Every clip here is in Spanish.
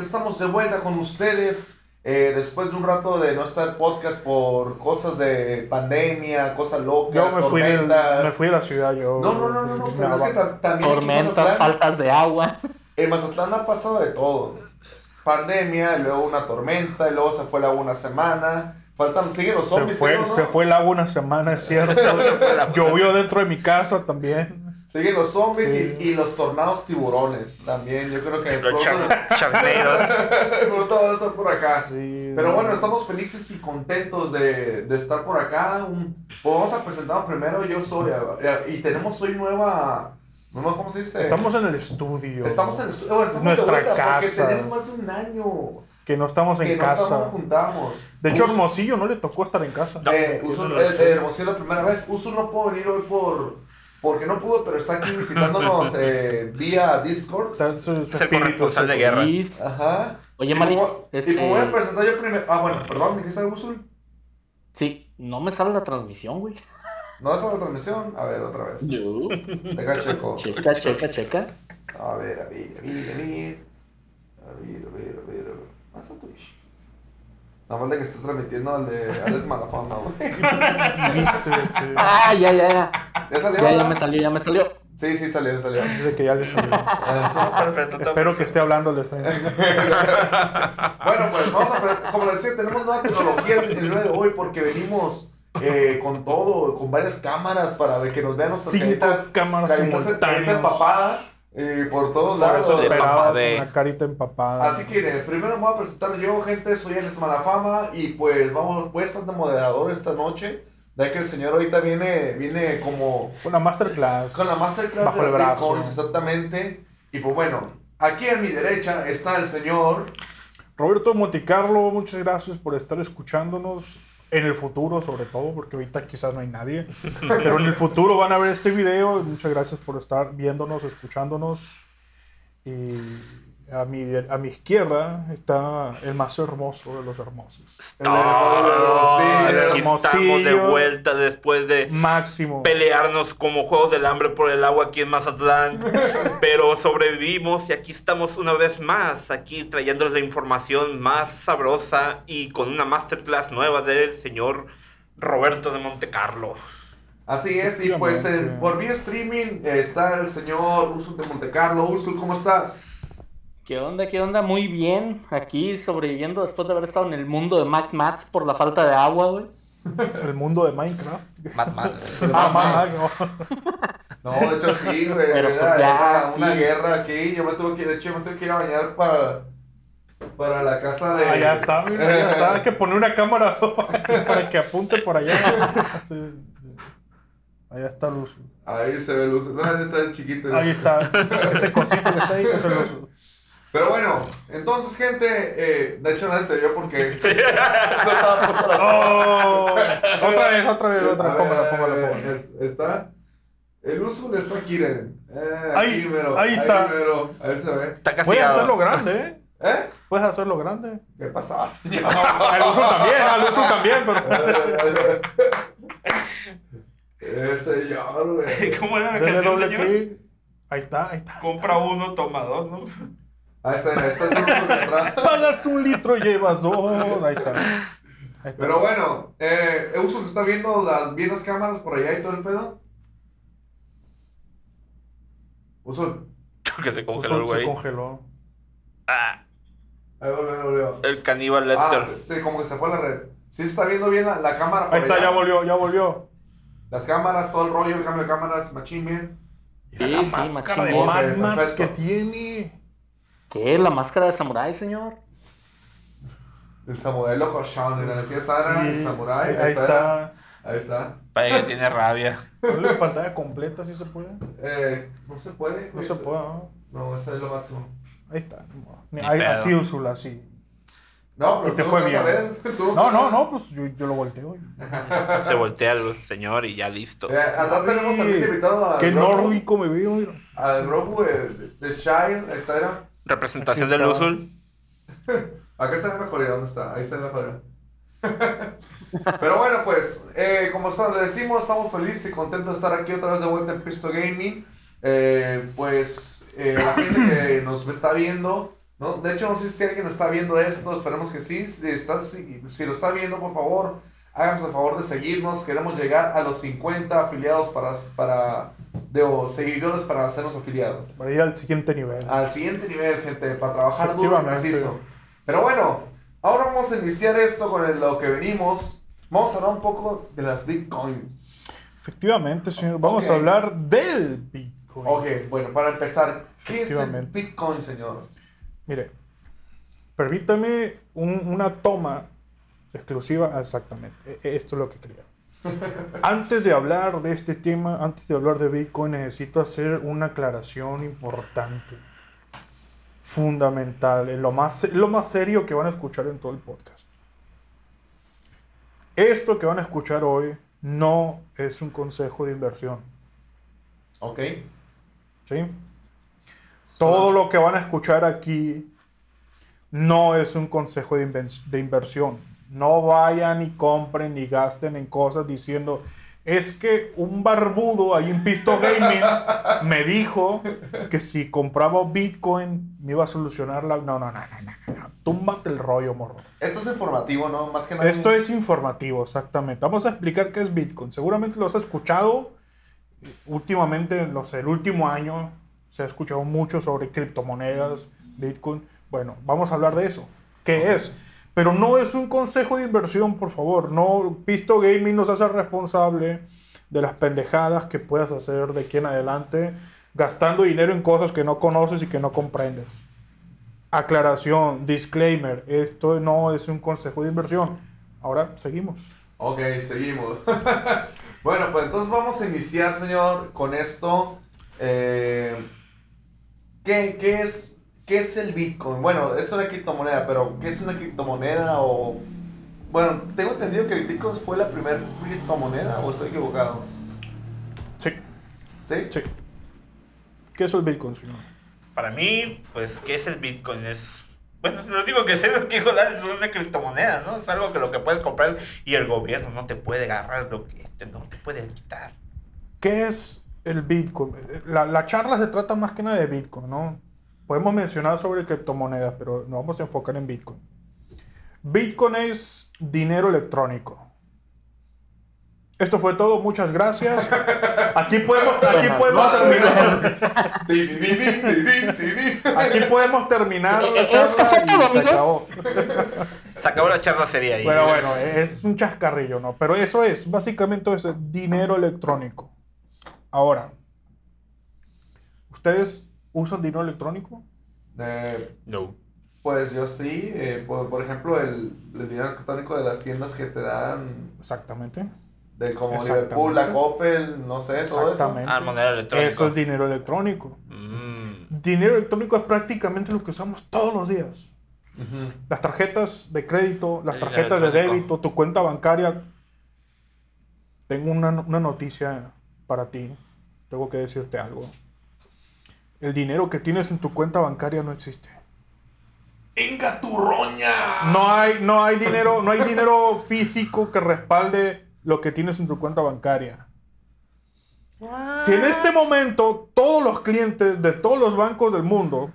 Estamos de vuelta con ustedes. eh, después de un rato de no estar podcast por cosas de pandemia, cosas locas, Yo me fui, de, tormentas. me fui de la ciudad, yo. No, no, no, no, no, pero es que también Tormentas, Mazatlán, faltas de agua. en Mazatlán ha pasado de todo. Pandemia, y luego una tormenta, y luego se fue la una semana. Faltan, siguen los se, zombies. fue, creo, ¿no? se fue el agua una semana, es cierto. Llovió dentro de mi casa también. Siguen los zombies Sí. y, y los tornados tiburones también. Yo creo que Los pronto, char- charneros. pronto van a estar por acá. Sí. Pero bueno, estamos felices y contentos de, de estar por acá. Un- pues vamos a presentar primero. Yo soy. eh, Y tenemos hoy nueva. nueva ¿Cómo se dice? Estamos en el estudio. Estamos en el estu- bueno, estamos Nuestra de casa. tenemos más de un año Que no estamos en que no estamos juntamos. De hecho, Hermosillo no le tocó estar en casa. No. eh, no lo eh, Hermosillo la primera vez. Usul no pudo venir hoy por. Porque no pudo, pero está aquí visitándonos eh, vía Discord. Está su, su Es el espíritu. corresponsal de guerra. Luis. Ajá. Oye, Mari, este- Y como voy a presentar yo primero. Ah, bueno, perdón, ¿qué está Usul? Sí, no me sale la transmisión, güey. ¿No es la transmisión? A ver, otra vez. Yo. Deja checo. Checa, checa, checa. A ver, a ver, a ver, a ver. A ver, a ver, a ver. ¿Dónde está Twitch? Nada más de que esté transmitiendo al de Alex Malafama, güey. Ah, ya, ya, ya. ¿Ya salió? Ya, me salió, ya me salió. Sí, sí, salió, salió. Dice que ya le salió. Ajá. Perfecto. está Espero que esté hablando el está Bueno, pues vamos a como les decía, tenemos nueva tecnología el el día de hoy porque venimos eh, con todo, con varias cámaras para ver que nos vean nuestras Cinco caritas, cámaras caritas, simultáneas. carita empapada eh, por todos Por lados. eso de esperaba de- una carita empapada. Así que eh, primero me voy a presentar yo, gente, soy Alex Malafama y pues vamos, voy a estar de moderador esta noche, ya que el señor ahorita viene, viene como Una masterclass. con la masterclass Bajo de el brazo. Bitcoin, exactamente. Y pues bueno, aquí a mi derecha está el señor Roberto Monticarlo, muchas gracias por estar escuchándonos. En el futuro, sobre todo, porque ahorita quizás no hay nadie. Pero en el futuro van a ver este video. Muchas gracias por estar viéndonos, escuchándonos. A mi, a mi izquierda está el más hermoso de los hermosos. el sí, aquí el estamos de vuelta después de Máximo. pelearnos como juegos del hambre por el agua aquí en Mazatlán. Pero sobrevivimos y aquí estamos una vez más, aquí trayéndoles la información más sabrosa y con una masterclass nueva del señor Roberto de Montecarlo. Así es, y pues eh, por vía streaming eh, está el señor Ursul de Montecarlo. Ursul, ¿cómo estás? ¿Qué onda, qué onda? Muy bien. Aquí sobreviviendo después de haber estado en el mundo de Mac Mats por la falta de agua, güey. El mundo de Minecraft. Mad Max. Ah, Max. no. No, de hecho sí, güey. Pero, era, pues, ya, era una guerra aquí. Yo me tuve que, de hecho, yo me tuve que ir a bañar para, para la casa de. Ah, ya está, mira, ya está. Hay que poner una cámara para que apunte por allá. Sí. Allá está Luz. Ahí se ve luz. No, ahí está el chiquito. Ahí está. Ese cosito que está ahí, ese Luz. Pero bueno, entonces, gente, eh, de hecho nadie te vio porque no estaba puesta la ¡Oh! Otra vez, otra vez, otra. Póngala, póngala, póngala. eh, Está. El uso está aquí. Eh, Ahí, aquí mero, ahí está. mero. Ahí se ve. Está Puedes hacerlo castigado. grande, ¿eh? ¿Eh? Puedes hacerlo grande. ¿Qué pasaba, señor? Al uso también, al uso también, pero. El señor, güey. ¿Cómo era la canción, doble señor? Ahí está, ahí está. Compra uno, toma dos, ¿no? Ahí está, ahí está. Pagas un litro y llevas dos. Ahí está. Ahí está. Pero bueno, eh, se está viendo las, bien las cámaras por allá y todo el pedo. Uso, Que se congeló el se güey. congeló. Ah, ahí volvió, ahí volvió. el caníbal Ah, Lecter. sí, como que se fue la red. Sí se está viendo bien la, la cámara por Ahí está, allá. ya volvió, ya volvió. Las cámaras, todo el rollo, el cambio de cámaras, machín bien. Sí, la sí, máscara de. Mad Max que tiene. ¿Qué? ¿La máscara de samurái, señor? El samurái loco Sean, en el que está Sí, el samurái. Ahí está. Ahí está. Parece que tiene rabia. Ponle pantalla completa si se puede. Eh, no se puede. No se puede, ¿no? No, ese es lo máximo. Ahí está. Ni Ahí, así, Úrsula, así. No, pero Y te fue bien. ver. tú No, no, no, pues yo, yo lo volteo. Se voltea el señor y ya listo. Eh, atrás tenemos también invitado a Qué nórdico me veo, mira. Al Grogu de, de Shire. Ahí está, era. Representación del está. Usul. Acá está mejor, ¿dónde está? Ahí está mejor. Pero bueno, pues, eh, como está- le decimos, estamos felices y contentos de estar aquí otra vez de vuelta en Pisto Gaming. Eh, pues, eh, la gente que nos está viendo, No, de hecho, no sé si alguien está viendo esto, esperemos que sí. Si, estás, si, si lo está viendo, por favor, háganos el favor de seguirnos. Queremos llegar a los 50 afiliados para, para de, o seguidores para hacernos afiliados. Para ir al siguiente nivel. Al siguiente nivel, gente, para trabajar duro y preciso. Pero bueno, ahora vamos a iniciar esto con el- lo que venimos. Vamos a hablar un poco de las bitcoins. Efectivamente, señor. Vamos a hablar del Bitcoin. Ok, bueno, para empezar, ¿qué es el bitcoin, señor? Mire, permítame un- una toma exclusiva. Exactamente. e- Esto es lo que quería. Antes de hablar de este tema, antes de hablar de Bitcoin, necesito hacer una aclaración importante. Fundamental. Lo más, lo más serio que van a escuchar en todo el podcast. Esto que van a escuchar hoy no es un consejo de inversión. Ok. ¿sí? Todo lo que van a escuchar aquí no es un consejo de inversión. No vayan y compren ni gasten en cosas diciendo, es que un barbudo ahí en Pisto Gaming me dijo que si compraba Bitcoin me iba a solucionar la... No, no, no, no, no. Túmbate el rollo, morro. Esto es informativo, ¿no? Más que nada. Esto es informativo, exactamente. Vamos a explicar qué es Bitcoin. Seguramente lo has escuchado últimamente, no sé, el último año se ha escuchado mucho sobre criptomonedas, Bitcoin. Bueno, vamos a hablar de eso. ¿Qué es? Pero no es un consejo de inversión, por favor. No, Pisto Gaming nos hace responsable de las pendejadas que puedas hacer de aquí en adelante, gastando dinero en cosas que no conoces y que no comprendes. Aclaración, disclaimer, esto no es un consejo de inversión. Ahora seguimos. Ok, seguimos. bueno, pues entonces vamos a iniciar, señor, con esto. Eh, ¿qué, qué es, ¿Qué es el Bitcoin? Bueno, es una criptomoneda, pero ¿qué es una criptomoneda? O, bueno, tengo entendido que el Bitcoin fue la primera criptomoneda, ¿o estoy equivocado? Sí, ¿Sí? sí. ¿Qué es el Bitcoin, señor? Para mí, pues, ¿qué es el Bitcoin? Es. Bueno, no digo que sea que joder, es una criptomoneda, ¿no? Es algo que lo que puedes comprar y el gobierno no te puede agarrar lo que te- no te puede quitar. ¿Qué es el Bitcoin? La, la charla se trata más que nada de Bitcoin, ¿no? Podemos mencionar sobre criptomonedas, pero nos vamos a enfocar en Bitcoin. Bitcoin es dinero electrónico. Esto fue todo, muchas gracias. Aquí podemos, aquí terminar. Aquí podemos terminar la ¿Esto charla y todo, se acabó. Se acabó la charla sería ahí. Bueno, bueno, es un chascarrillo, ¿no? Pero eso es, básicamente es dinero electrónico. Ahora, ¿ustedes usan dinero electrónico? Eh, No. pues yo sí, eh, por, por ejemplo, el, el dinero electrónico de las tiendas que te dan, Exactamente. de como Exactamente. Liverpool, la Coppel, no sé, todo eso. Exactamente. Ah, moneda electrónica. Eso es dinero electrónico. Mm. Dinero electrónico es prácticamente lo que usamos todos los días. Las tarjetas de crédito, las El tarjetas de débito, tu cuenta bancaria. Tengo una, una noticia para ti. Tengo que decirte algo. El dinero que tienes en tu cuenta bancaria no existe. ¡Inga tu roña! No hay, no hay dinero, no hay dinero físico que respalde lo que tienes en tu cuenta bancaria. Si en este momento todos los clientes de todos los bancos del mundo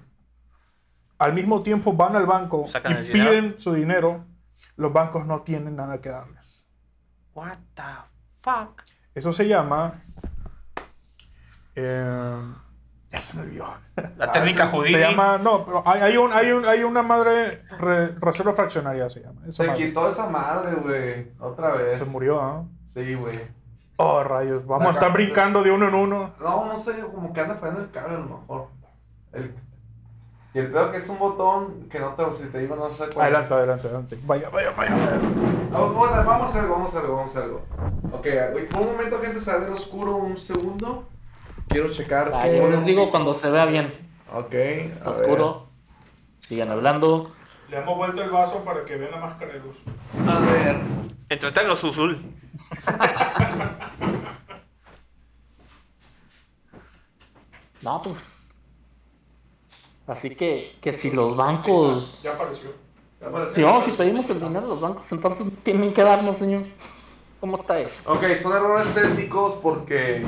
al mismo tiempo van al banco Sacan y dinero. piden su dinero, los bancos no tienen nada que darles. What the fuck? Eso se llama... eh, ya se me olvidó. La Ah, técnica eso judía. Se llama... No, pero hay, hay, un, hay, un- hay una madre... re- reserva fraccionaria se llama. Esa Se madre. quitó esa madre, güey. Otra vez. Se murió, ¿ah? Sí, güey. Oh, rayos. Vamos La a estar ca- brincando de uno en uno. No, no sé, como que anda fallando el cable a lo mejor. El- Y el peor que es un botón que no te, si te digo, no sé cuál. Adelante, adelante, adelante. Vaya, vaya, vaya. Bueno, vamos a hacer algo, vamos a hacer algo, vamos a hacer algo. Ok, güey, por un momento, gente, se va a ver oscuro un segundo. Quiero checar. Ah, yo les digo cuando se vea bien. Ok, Está a oscuro. Sigan hablando. Le hemos vuelto el vaso para que vean la máscara de luz. ver. A ver. Entretenlos, Uzul. No, pues. Así que, que si los bancos. Ya apareció. Si vamos y pedimos el dinero a los bancos, entonces tienen que darnos, señor. ¿Cómo está eso? Ok, son errores técnicos porque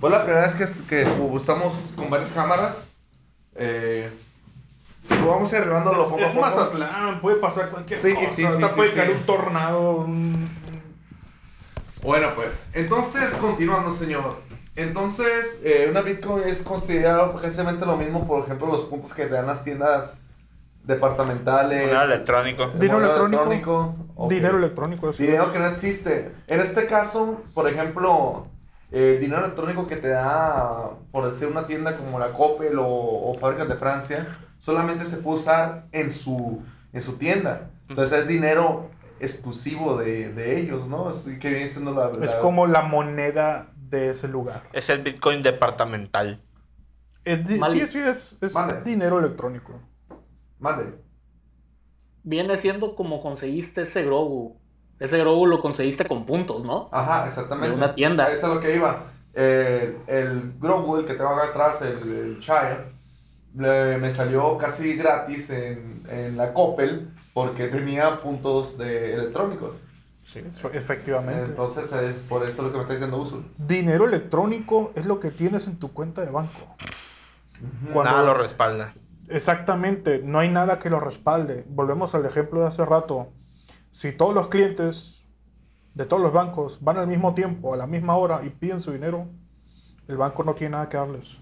fue la primera vez que, que estamos con varias cámaras. Eh, Lo vamos a ir arreglándolo Es, poco a es poco. Mazatlán, puede pasar cualquier Sí, cosa. sí, sí, sí, puede sí. caer un tornado, un... Bueno, pues, entonces, continuando, señor. Entonces, eh, una Bitcoin es considerado precisamente lo mismo, por ejemplo, los puntos que te dan las tiendas departamentales. Dinero electrónico. Dinero moneda electrónico. Ok. Dinero electrónico. eso Dinero es. que no existe. En este caso, por ejemplo, el dinero electrónico que te da, por decir, una tienda como la Coppel o, o Fábricas de Francia, solamente se puede usar en su, en su tienda. Entonces es dinero exclusivo de, de ellos, ¿no? Es que viene siendo la... Es como la moneda de ese lugar. Es el Bitcoin departamental. Es di- Mal. sí, sí, es, es Vale. dinero electrónico. Mande. Viene siendo como conseguiste ese Grogu. Ese Grogu lo conseguiste con puntos, ¿no? Ajá, exactamente. De una tienda. Eso es lo que iba. El, el Grogu, el que tengo acá atrás, el, el Chaya, le- me salió casi gratis en, en la Coppel porque tenía puntos de electrónicos. Sí, efectivamente. Entonces, eh, por eso es lo que me está diciendo Usul. Dinero electrónico es lo que tienes en tu cuenta de banco. Cuando- Nada lo respalda. Exactamente, no hay nada que lo respalde. Volvemos al ejemplo de hace rato. Si todos los clientes de todos los bancos van al mismo tiempo, a la misma hora y piden su dinero, el banco no tiene nada que darles.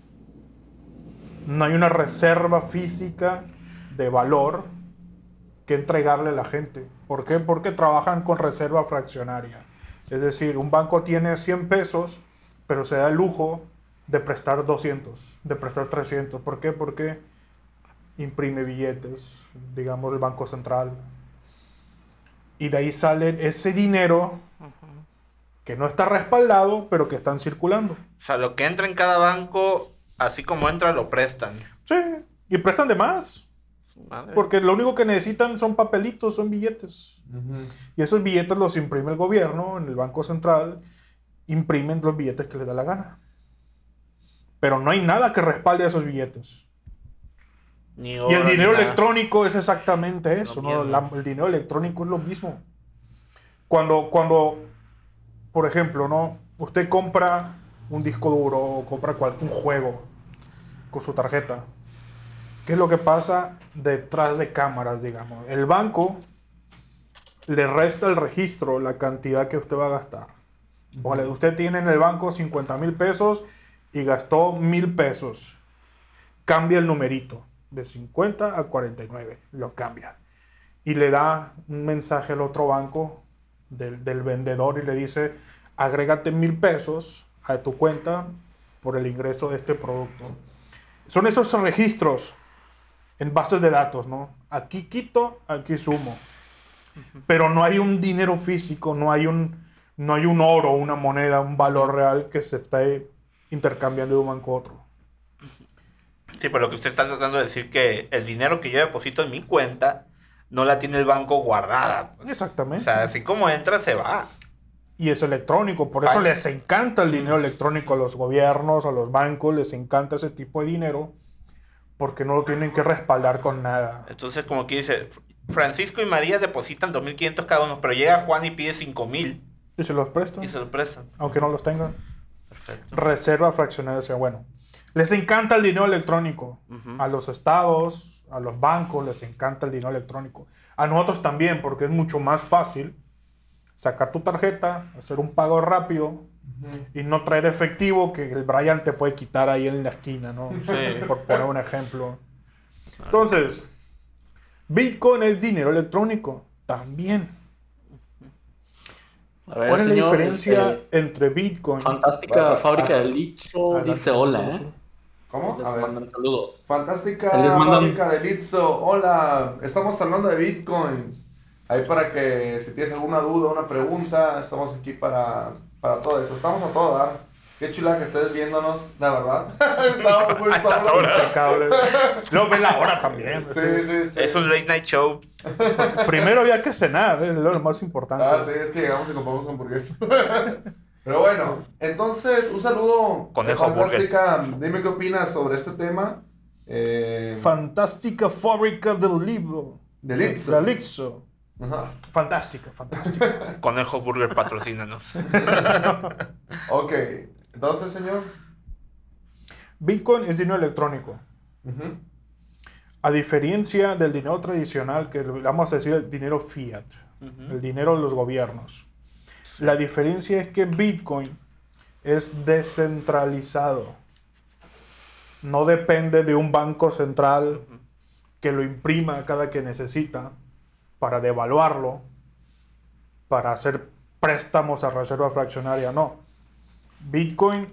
No hay una reserva física de valor que entregarle a la gente. ¿Por qué? Porque trabajan con reserva fraccionaria. Es decir, un banco tiene 100 pesos, pero se da el lujo de prestar 200, de prestar 300. ¿Por qué? Porque imprime billetes, digamos, el Banco Central. Y de ahí sale ese dinero que no está respaldado, pero que están circulando. O sea, lo que entra en cada banco, así como entra, lo prestan. Sí, y prestan de más, madre. porque lo único que necesitan son papelitos, son billetes. Y esos billetes los imprime el gobierno en el Banco Central, imprimen los billetes que les da la gana. Pero no hay nada que respalde a esos billetes. Ni Y el dinero electrónico es exactamente eso, ¿no? La- el dinero electrónico es lo mismo. Cuando, cuando, por ejemplo, ¿no? Usted compra un disco duro o compra cualquier un juego con su tarjeta. ¿Qué es lo que pasa detrás de cámaras, digamos? El banco le resta el registro, la cantidad que usted va a gastar. Vale, usted tiene en el banco 50 mil pesos y gastó mil pesos. Cambia el numerito de 50 a 49, lo cambia. Y le da un mensaje al otro banco del, del vendedor y le dice, agrégate mil pesos a tu cuenta por el ingreso de este producto. Son esos registros en bases de datos, ¿no? Aquí quito, aquí sumo. Pero no hay un dinero físico, no hay un, no hay un oro, una moneda, un valor real que se esté intercambiando de un banco a otro. Sí, pero lo que usted está tratando de decir que el dinero que yo deposito en mi cuenta no la tiene el banco guardada. pues. O Exactamente. sea, así como entra, se va. y es electrónico, por eso Ay. les encanta el dinero electrónico a los gobiernos, a los bancos, les encanta ese tipo de dinero, porque no lo tienen que respaldar con nada. Entonces, como que dice, Francisco y María depositan 2.500 cada uno, pero llega Juan y pide 5.000 Y se los prestan, y se lo prestan. aunque no los tengan. Perfecto. Reserva fraccionaria, o sea, bueno. Les encanta el dinero electrónico. A los estados, a los bancos, les encanta el dinero electrónico. A nosotros también, porque es mucho más fácil sacar tu tarjeta, hacer un pago rápido y no traer efectivo que el Brian te puede quitar ahí en la esquina, ¿no? Sí. Por poner un ejemplo. Entonces, Bitcoin es dinero electrónico también. A ver, ¿Cuál es la diferencia este, entre Bitcoin? fantástica fábrica de licho dice hola. ¿eh? ¿Cómo? Les A ver. mandan saludos. Fantástica Les mandan- fábrica de Litzo. Hola, estamos hablando de bitcoins. Ahí para que si tienes alguna duda, una pregunta, estamos aquí para, para todo eso. Estamos a todo dar. Qué chula que estés viéndonos, la verdad. Estamos muy solos. Impecable. No, ve la hora también. Sí, sí, sí. Es un late night show. Primero había que cenar, es lo más importante. Ah, sí, es que llegamos y compramos hamburguesas. Pero bueno, entonces, un saludo. Conejo Fantástica. Dime qué opinas sobre este tema. Eh, Fantástica fábrica del libro. De Litzo. La Lixo. Ajá. Fantástica, fantástica. Conejo Burger patrocínanos. Ok, entonces, señor. Bitcoin es dinero electrónico. A diferencia del dinero tradicional, que vamos a decir el dinero fiat, el dinero de los gobiernos, la diferencia es que Bitcoin es descentralizado. No depende de un banco central que lo imprima cada que necesita para devaluarlo, para hacer préstamos a reserva fraccionaria, no. Bitcoin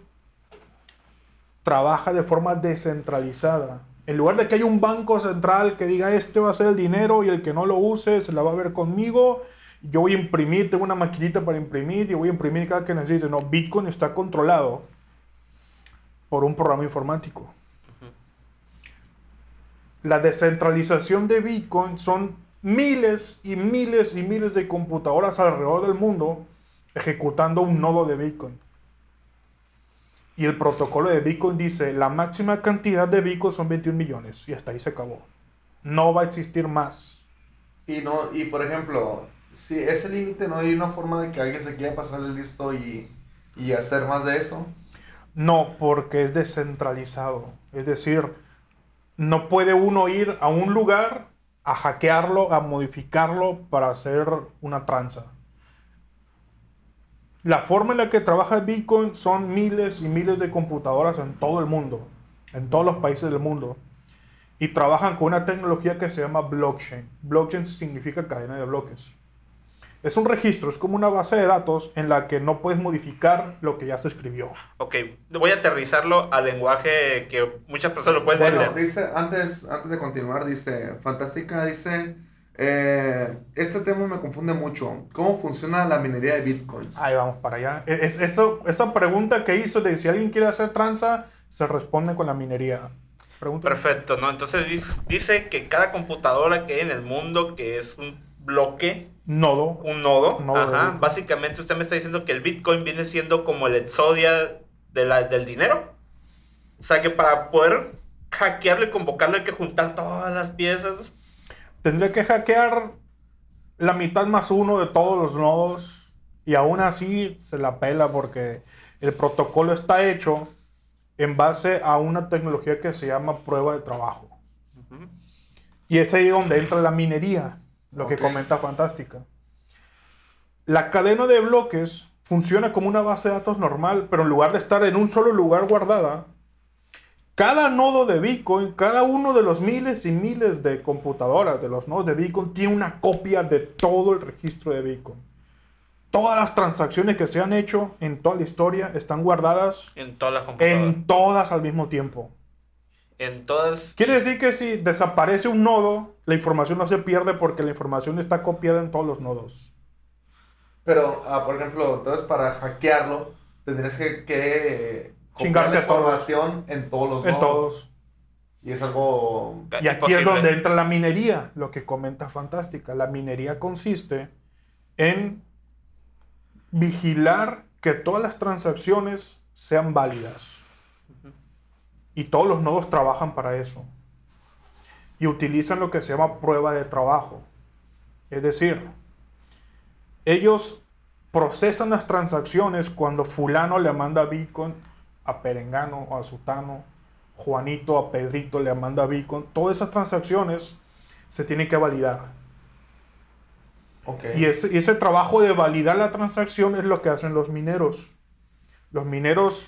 trabaja de forma descentralizada. En lugar de que haya un banco central que diga este va a ser el dinero y el que no lo use se la va a ver conmigo, yo voy a imprimir, tengo una maquinita para imprimir y voy a imprimir cada que necesite. No, Bitcoin está controlado por un programa informático. La descentralización de Bitcoin son miles y miles y miles de computadoras alrededor del mundo ejecutando un nodo de Bitcoin. Y el protocolo de Bitcoin dice, la máxima cantidad de Bitcoin son 21 millones. Y hasta ahí se acabó. No va a existir más. Y, no, y por ejemplo, si ese límite no hay una forma de que alguien se quiera pasar el listo y, y hacer más de eso. No, porque es descentralizado. Es decir, no puede uno ir a un lugar a hackearlo, a modificarlo para hacer una tranza. La forma en la que trabaja Bitcoin son miles y miles de computadoras en todo el mundo, en todos los países del mundo. Y trabajan con una tecnología que se llama blockchain. Blockchain significa cadena de bloques. Es un registro, es como una base de datos en la que no puedes modificar lo que ya se escribió. Ok, voy a aterrizarlo al lenguaje que muchas personas lo pueden Bueno, entender. dice, antes, antes de continuar, dice, Fantástica dice, eh, este tema me confunde mucho. ¿Cómo funciona la minería de bitcoins? Ahí vamos para allá. E, Es, eso, esa pregunta que hizo de si alguien quiere hacer tranza, se responde con la minería. Pregunta. Perfecto, ¿no? Entonces dice que cada computadora que hay en el mundo, que es un bloque, Nodo. un nodo, Un nodo de ajá, Bitcoin. básicamente usted me está diciendo que el Bitcoin viene siendo como el Exodia de la, del dinero. O sea que para poder hackearlo y convocarlo hay que juntar todas las piezas. Tendría que hackear la mitad más uno de todos los nodos y aún así se la pela porque el protocolo está hecho en base a una tecnología que se llama prueba de trabajo. Y es ahí donde entra la minería, lo que comenta Fantástica. La cadena de bloques funciona como una base de datos normal, pero en lugar de estar en un solo lugar guardada, cada nodo de Bitcoin, cada uno de los miles y miles de computadoras de los nodos de Bitcoin tiene una copia de todo el registro de Bitcoin. Todas las transacciones que se han hecho en toda la historia están guardadas En todas las computadoras. en todas al mismo tiempo. En todas. Quiere decir que si desaparece un nodo, la información no se pierde porque la información está copiada en todos los nodos. Pero, ah, por ejemplo, entonces para hackearlo, tendrías que, que copiar Chingarte la a todos. información en todos los En nodos. todos. Y es algo... Y aquí es imposible. donde entra la minería, lo que comenta Fantástica. La minería consiste en vigilar que todas las transacciones sean válidas. Y todos los nodos trabajan para eso. Y utilizan lo que se llama prueba de trabajo. Es decir, ellos procesan las transacciones cuando fulano le manda Bitcoin a Perengano o a Sutano, Juanito a Pedrito le manda Bitcoin. Todas esas transacciones se tienen que validar. Ok. Y ese, y ese trabajo de validar la transacción es lo que hacen los mineros. Los mineros,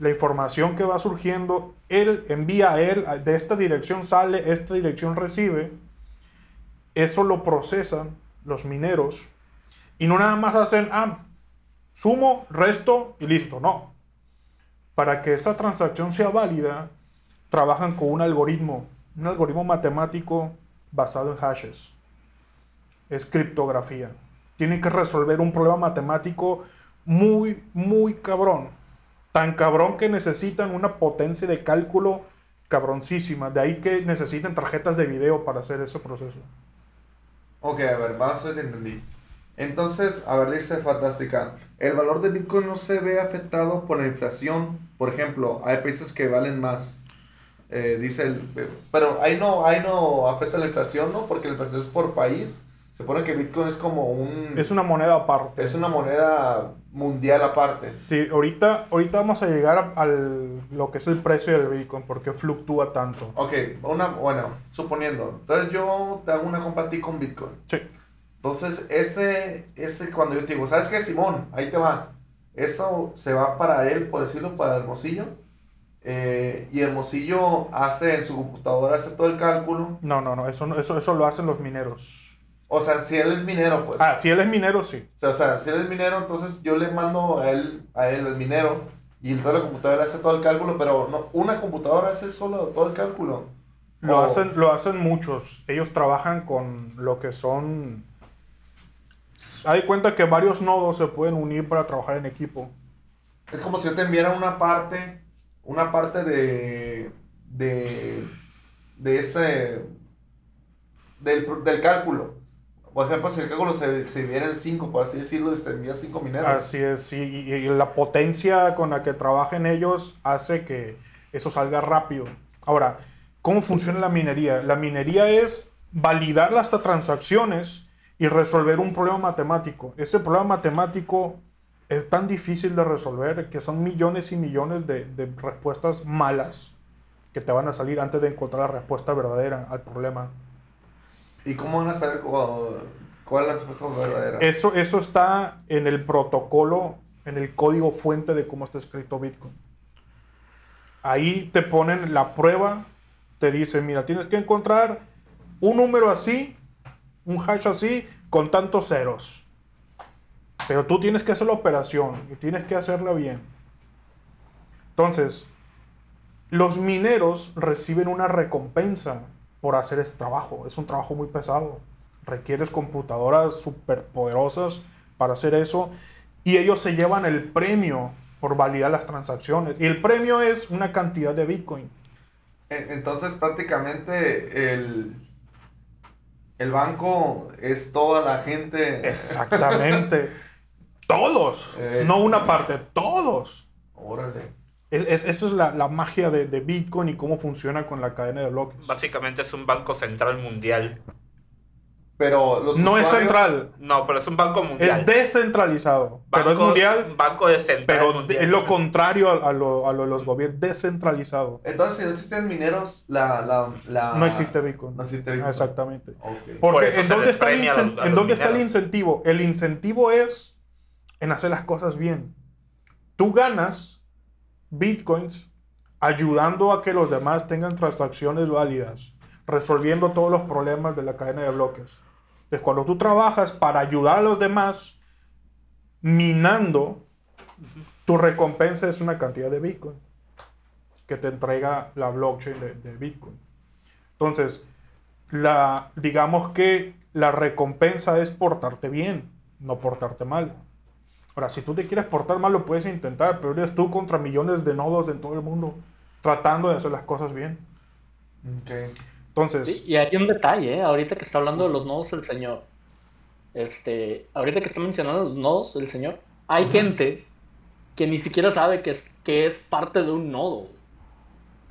la información que va surgiendo, él envía a él, de esta dirección sale, esta dirección recibe. Eso lo procesan los mineros. Y no nada más hacen, ah, sumo, resto y listo. No. Para que esa transacción sea válida, trabajan con un algoritmo, un algoritmo matemático basado en hashes es criptografía. Tienen que resolver un problema matemático muy, muy cabrón. Tan cabrón que necesitan una potencia de cálculo cabroncísima. De ahí que necesitan tarjetas de video para hacer ese proceso. Ok, a ver, si te entendí. Entonces, a ver, dice Fantástica, el valor de Bitcoin no se ve afectado por la inflación. Por ejemplo, hay países que valen más. Eh, dice el... Pero ahí no, ahí no afecta la inflación, ¿no? Porque la inflación es por país. Se supone que Bitcoin es como un... Es una moneda aparte. es una moneda mundial aparte. Sí, ahorita, ahorita vamos a llegar a- al lo que es el precio del Bitcoin, porque fluctúa tanto. Ok, una, bueno, suponiendo. Entonces yo te hago una compra a ti con Bitcoin. Sí. Entonces, ese, ese cuando yo te digo, ¿sabes qué, Simón? Ahí te va. Eso se va para él, por decirlo, para Hermosillo. Eh, y Hermosillo hace en su computadora, hace todo el cálculo. No, no, no, eso, eso, eso lo hacen los mineros. O sea, si él es minero, pues. Ah, si él es minero, sí. O sea, o sea, si él es minero, entonces yo le mando a él, a él, el minero, y toda la computadora hace todo el cálculo, pero no, una computadora hace solo todo el cálculo. Lo, O- hacen, lo hacen muchos. Ellos trabajan con lo que son... Hay cuenta que varios nodos se pueden unir para trabajar en equipo. Es como si yo te enviara una parte, una parte de, de, de ese, del, del cálculo. Por ejemplo, si el cálculo se, se dividiera en 5, por así decirlo, se envía 5 mineros. Así es, y, y la potencia con la que trabajan ellos hace que eso salga rápido. Ahora, ¿cómo funciona la minería? La minería es validar las transacciones y resolver un problema matemático. Ese problema matemático es tan difícil de resolver que son millones y millones de, de respuestas malas que te van a salir antes de encontrar la respuesta verdadera al problema. ¿Y cómo van a saber cu- cuál es la respuesta verdadera? Eso, eso está en el protocolo, en el código fuente de cómo está escrito Bitcoin. Ahí te ponen la prueba, te dicen, mira, tienes que encontrar un número así, un hash así, con tantos ceros. Pero tú tienes que hacer la operación y tienes que hacerla bien. Entonces, los mineros reciben una recompensa por hacer este trabajo. Es un trabajo muy pesado. Requieres computadoras súper poderosas para hacer eso. Y ellos se llevan el premio por validar las transacciones. Y el premio es una cantidad de Bitcoin. En- Entonces, prácticamente, el, el banco es toda la gente. Exactamente. todos. Eh. No una parte, todos. Órale. Es, es- eso es la, la magia de, de Bitcoin y cómo funciona con la cadena de bloques. Básicamente es un banco central mundial. Pero los No es central, No, pero es un banco mundial. es descentralizado. Pero es Banco- mundial, Un banco de central pero mundial. es lo contrario a, a lo, a lo de los gobiernos, descentralizado. Entonces, si no existen mineros, la, la, la- No existe Bitcoin. No existe Bitcoin. Exactamente. Porque ¿en dónde, está el, incen- ¿en dónde está el incentivo? El incentivo es en hacer las cosas bien. Tú ganas bitcoins ayudando a que los demás tengan transacciones válidas, resolviendo todos los problemas de la cadena de bloques. Entonces, cuando tú trabajas para ayudar a los demás, minando, tu recompensa es una cantidad de bitcoin que te entrega la blockchain de, de bitcoin. Entonces, la, digamos que la recompensa es portarte bien, no portarte mal. Ahora, si tú te quieres portar mal, lo puedes intentar, pero eres tú contra millones de nodos en todo el mundo tratando de hacer las cosas bien. Entonces, Sí, y hay un detalle, ¿eh? ahorita que está hablando de los nodos del Señor. Este, ahorita que está mencionando los nodos del Señor, hay gente que ni siquiera sabe que es, que es parte de un nodo.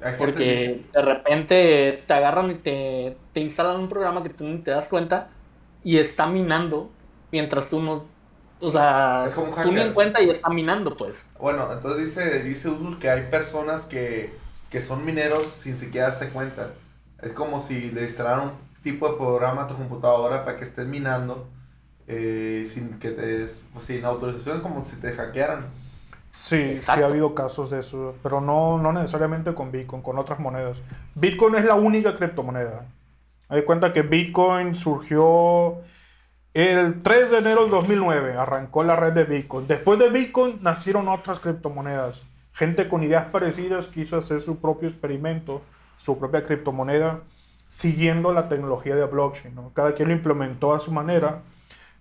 Hay dice- Porque de repente te agarran y te, te instalan un programa que tú ni te das cuenta y está minando mientras tú no. O sea, Es como un hacker. en cuenta y está minando, pues. Bueno, entonces dice, dice Udul que hay personas que, que son mineros sin siquiera darse cuenta. Es como si le instalaran un tipo de programa a tu computadora para que estés minando eh, sin que te pues, sin autorización, es como si te hackearan. sí, sí ha habido casos de eso, pero no, no necesariamente con Bitcoin, con otras monedas. Bitcoin es la única criptomoneda. Hay cuenta que Bitcoin surgió el 3 de enero del 2009, arrancó la red de Bitcoin. Después de Bitcoin nacieron otras criptomonedas. Gente con ideas parecidas quiso hacer su propio experimento, su propia criptomoneda, siguiendo la tecnología de blockchain. Cada quien lo implementó a su manera.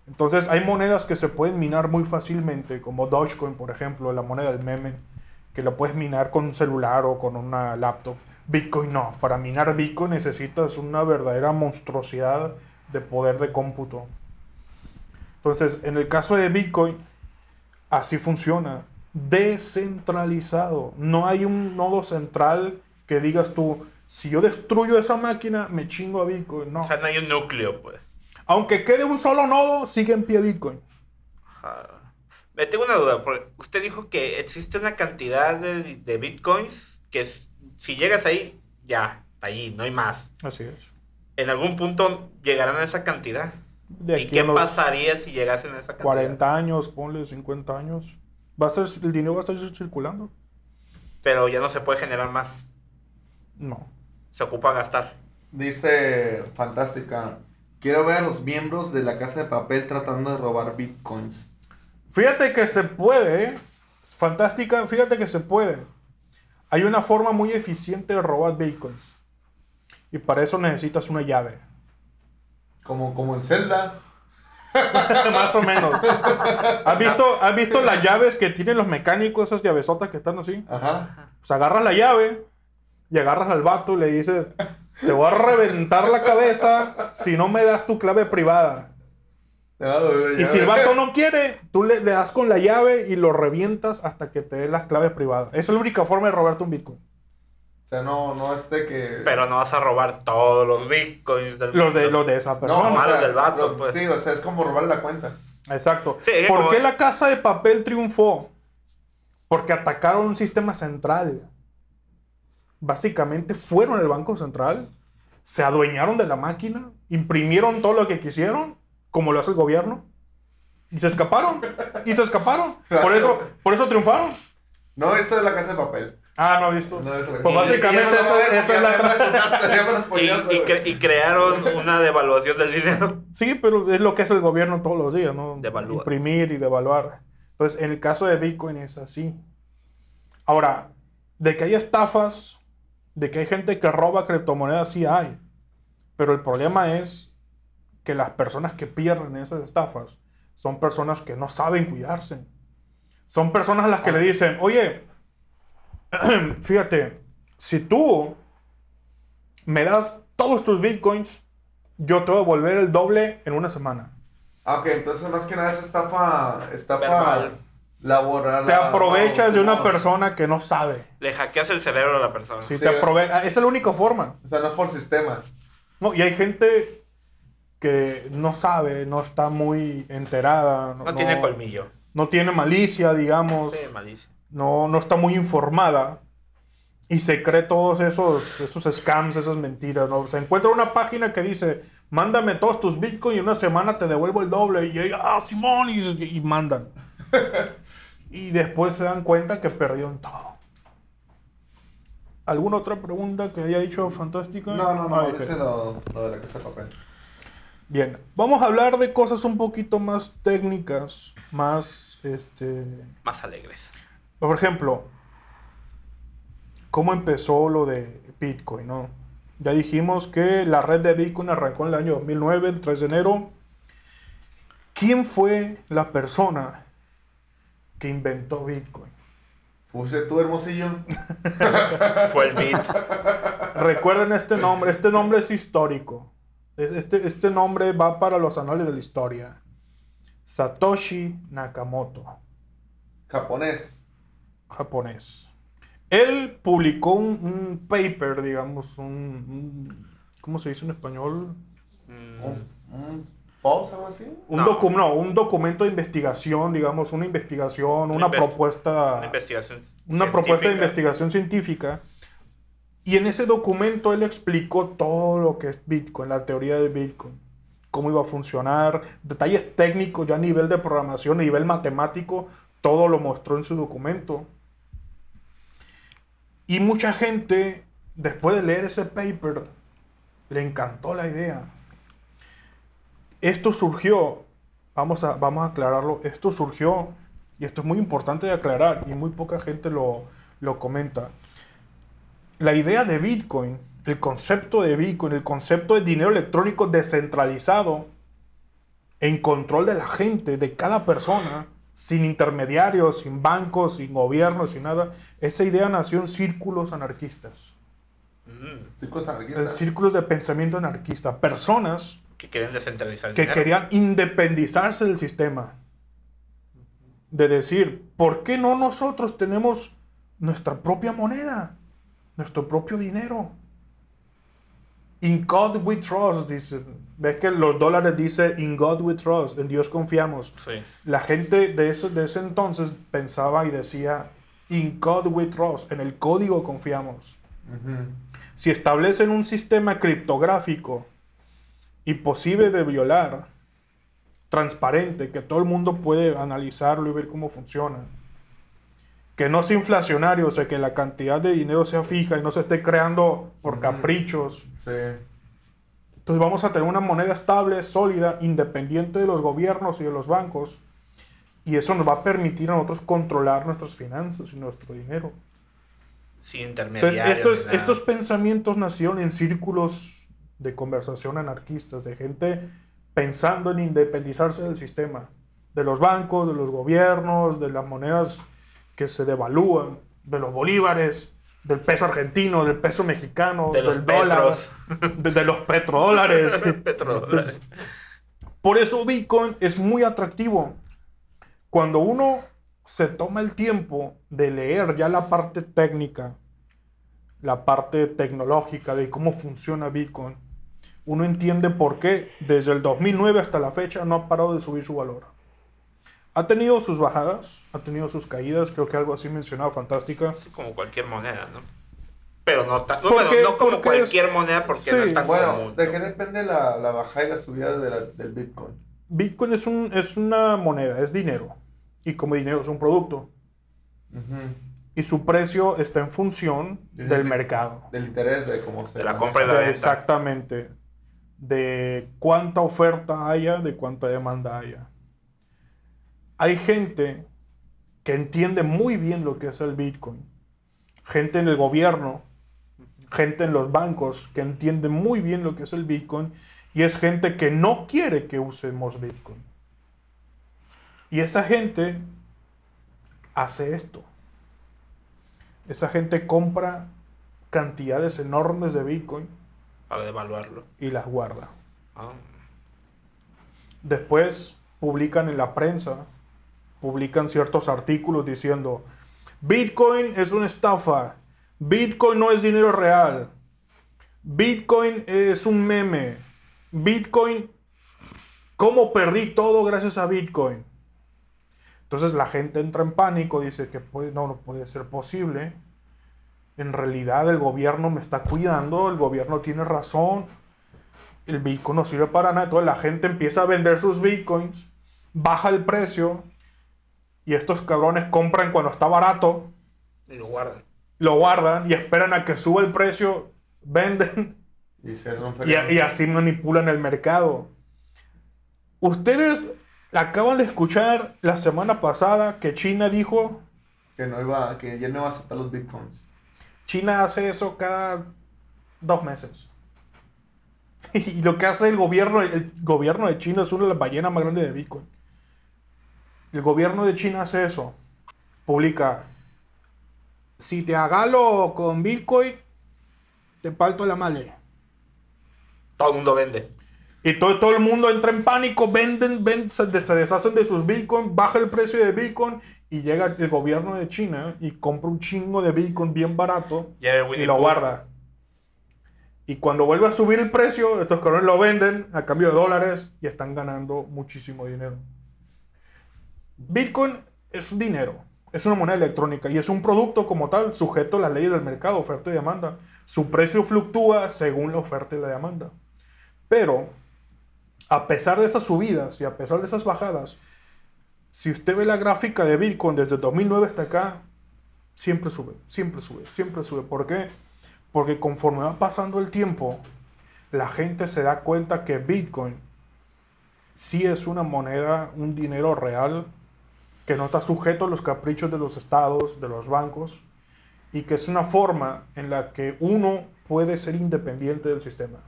Entonces hay monedas que se pueden minar muy fácilmente, como Dogecoin, por ejemplo, la moneda del meme, que la puedes minar con un celular o con una laptop. Bitcoin no. Para minar Bitcoin necesitas una verdadera monstruosidad de poder de cómputo. Entonces, en el caso de Bitcoin, así funciona. Descentralizado. No hay un nodo central que digas tú, si yo destruyo esa máquina, me chingo a Bitcoin. No. O sea, no hay un núcleo, pues. Aunque quede un solo nodo, sigue en pie Bitcoin. Ajá. Me tengo una duda, porque usted dijo que existe una cantidad de, de bitcoins que si llegas ahí, ya, ahí, no hay más. Así es. En algún punto llegarán a esa cantidad. De ¿Y qué a los pasaría si llegasen a esa cantidad? 40 años, ponle 50 años. Va a ser, el dinero va a estar circulando. Pero ya no se puede generar más. No. Se ocupa gastar. Dice Fantástica. Quiero ver a los miembros de la casa de papel tratando de robar bitcoins. Fíjate que se puede, ¿eh? Fantástica, fíjate que se puede. Hay una forma muy eficiente de robar bitcoins. Y para eso necesitas una llave. Como, como en Zelda. Más o menos. ¿Has visto, ¿Has visto las llaves que tienen los mecánicos, esas llavesotas que están así? Ajá. Pues agarras la llave y agarras al vato y le dices, te voy a reventar la cabeza si no me das tu clave privada. Y si el vato no quiere, tú le, le das con la llave y lo revientas hasta que te dé las claves privadas. Esa es la única forma de robarte un Bitcoin. O sea, no, no este que. Pero no vas a robar todos los bitcoins del Los de, los de esa No, persona. o malos sea, del vato, lo- pues. Sí, o sea, es como robarle la cuenta. Exacto. Sí, ¿Por como- qué la casa de papel triunfó? Porque atacaron un sistema central. Básicamente fueron al Banco Central, se adueñaron de la máquina, imprimieron todo lo que quisieron, como lo hace el gobierno, y se escaparon. Y se escaparon. Por eso, por eso triunfaron. No, esto es la casa de papel. Ah, no he visto. No, es la Pues casa- básicamente porque es la lo Y, y cre- y crearon una devaluación del dinero. Sí, pero es lo que hace el gobierno todos los días, ¿no? Devalúa. Imprimir y devaluar. Entonces, en el caso de Bitcoin es así. Ahora, de que hay estafas, de que hay gente que roba criptomonedas, sí hay. Pero el problema es que las personas que pierden esas estafas son personas que no saben cuidarse. Son personas a las que le dicen, oye, fíjate, si tú me das todos tus bitcoins, yo te voy a devolver el doble en una semana. Ah, ok, entonces más que nada es estafa, estafa laboral. Te aprovechas de una no. persona que no sabe. Le hackeas el cerebro a la persona. Sí, Sí, te es- aprove- Esa es la única forma. O sea, no por sistema. No, y hay gente que no sabe, no está muy enterada. No, tiene colmillo. No tiene malicia, digamos. Sí, malicia. no, no está muy informada y se cree todos esos, esos scams, esas mentiras, ¿no? Se encuentra una página que dice, mándame todos tus bitcoins y en una semana te devuelvo el doble. Y ella, ah, Simón, y, y mandan. y después se dan cuenta que perdieron todo. ¿Alguna otra pregunta que haya dicho fantástica? No, no, no, Ah, ese lo, lo de la casa de papel. Bien, vamos a hablar de cosas un poquito más técnicas, más, este, Más alegres. Por ejemplo, ¿cómo empezó lo de Bitcoin? No? Ya dijimos que la red de Bitcoin arrancó en el año 2009, el 3 de enero. ¿Quién fue la persona que inventó Bitcoin? Fuiste tú, hermosillo. Fue el beat. Recuerden este nombre, este nombre es histórico. Es- Este, este nombre va para los anales de la historia. Satoshi Nakamoto. Japonés. japonés. Él publicó un, un paper, digamos, un, un- ¿Cómo se dice en español? Mm, Un, un post, algo así. Un, No. docu- no, un documento de investigación, digamos, una investigación, una, inve- propuesta. Una investigación. una propuesta de investigación científica. Y en ese documento él explicó todo lo que es Bitcoin, la teoría de Bitcoin, cómo iba a funcionar, detalles técnicos ya a nivel de programación, a nivel matemático, todo lo mostró en su documento. Y mucha gente, después de leer ese paper, le encantó la idea. Esto surgió, vamos a, vamos a aclararlo, esto surgió, y esto es muy importante de aclarar, y muy poca gente lo, lo comenta. La idea de Bitcoin, el concepto de Bitcoin, el concepto de dinero electrónico descentralizado, en control de la gente, de cada persona, sin intermediarios, sin bancos, sin gobiernos, sin nada, esa idea nació en círculos anarquistas, Mm, en anarquistas. círculos de pensamiento anarquista, personas que quieren descentralizar el que dinero. querían independizarse del sistema. De decir, ¿por qué no nosotros tenemos nuestra propia moneda? Nuestro propio dinero. In God we trust, dice. Ves que los dólares dice In God we trust, en Dios confiamos. Sí. La gente de ese, de ese entonces pensaba y decía In God we trust, en el código confiamos. Ujú. Si establecen un sistema criptográfico imposible de violar, transparente, que todo el mundo puede analizarlo y ver cómo funciona, que no sea inflacionario, o sea, que la cantidad de dinero sea fija y no se esté creando por caprichos, Sí. entonces vamos a tener una moneda estable, sólida, independiente de los gobiernos y de los bancos, y eso nos va a permitir a nosotros controlar nuestras finanzas y nuestro dinero. Sin intermediarios. Entonces, estos pensamientos nacieron en círculos de conversación anarquistas, de gente pensando en independizarse del sistema, de los bancos, de los gobiernos, de las monedas que se devalúan, de los bolívares, del peso argentino, del peso mexicano, De del dólar, de, de los petrodólares. Entonces, por eso Bitcoin es muy atractivo. Cuando uno se toma el tiempo de leer ya la parte técnica, la parte tecnológica de cómo funciona Bitcoin, uno entiende por qué desde el 2009 hasta la fecha no ha parado de subir su valor. Ha tenido sus bajadas, ha tenido sus caídas, creo que algo así mencionaba Fantástica. Sí, como cualquier moneda, ¿no? Pero no, tan, no, Porque- bueno, no como es- cualquier moneda porque no sí. es tan Bueno, común. ¿de qué depende la, la bajada y la subida de la- del Bitcoin? Bitcoin es, un, es una moneda, es dinero. Y como dinero es un producto. Y su precio está en función Del- del mercado. Del interés de cómo se De la compra y la De- venta. exactamente. De cuánta oferta haya, de cuánta demanda haya. Hay gente que entiende muy bien lo que es el Bitcoin. Gente en el gobierno, gente en los bancos que entiende muy bien lo que es el Bitcoin y es gente que no quiere que usemos Bitcoin. Y esa gente hace esto. Esa gente compra cantidades enormes de Bitcoin Para devaluarlo. y las guarda. Ah. Después publican en la prensa, publican ciertos artículos diciendo, Bitcoin es una estafa, Bitcoin no es dinero real, Bitcoin es un meme, Bitcoin, ¿cómo perdí todo gracias a Bitcoin? Entonces la gente entra en pánico, dice que no, no puede ser posible. En realidad el gobierno me está cuidando, el gobierno tiene razón, el Bitcoin no sirve para nada. Entonces la gente empieza a vender sus Bitcoins, baja el precio y estos cabrones compran cuando está barato, Y lo guardan. lo guardan y esperan a que suba el precio, venden Y se así manipulan el mercado. Ustedes acaban de escuchar la semana pasada que China dijo, Que no iba, que ya no iba a aceptar los bitcoins. China hace eso cada dos meses. Y lo que hace el gobierno, el gobierno de China es una de las ballenas más grandes de Bitcoin. El gobierno de China hace eso. Publica, si te agalo con Bitcoin, te parto la madre. Todo el mundo vende. Y todo, todo el mundo entra en pánico, venden, ven- se, des- se deshacen de sus Bitcoin, baja el precio de Bitcoin y llega el gobierno de China y compra un chingo de Bitcoin bien barato y lo guarda. Y cuando vuelve a subir el precio, estos cabrones lo venden a cambio de dólares y están ganando muchísimo dinero. Bitcoin es dinero, es una moneda electrónica y es un producto como tal, sujeto a las leyes del mercado, oferta y demanda. Su precio fluctúa según la oferta y la demanda. Pero, a pesar de esas subidas y a pesar de esas bajadas, si usted ve la gráfica de Bitcoin desde 2009 hasta acá, siempre sube, siempre sube, siempre sube. ¿Por qué? Porque conforme va pasando el tiempo, la gente se da cuenta que Bitcoin sí es una moneda, un dinero real, que no está sujeto a los caprichos de los estados, de los bancos, y que es una forma en la que uno puede ser independiente del sistema.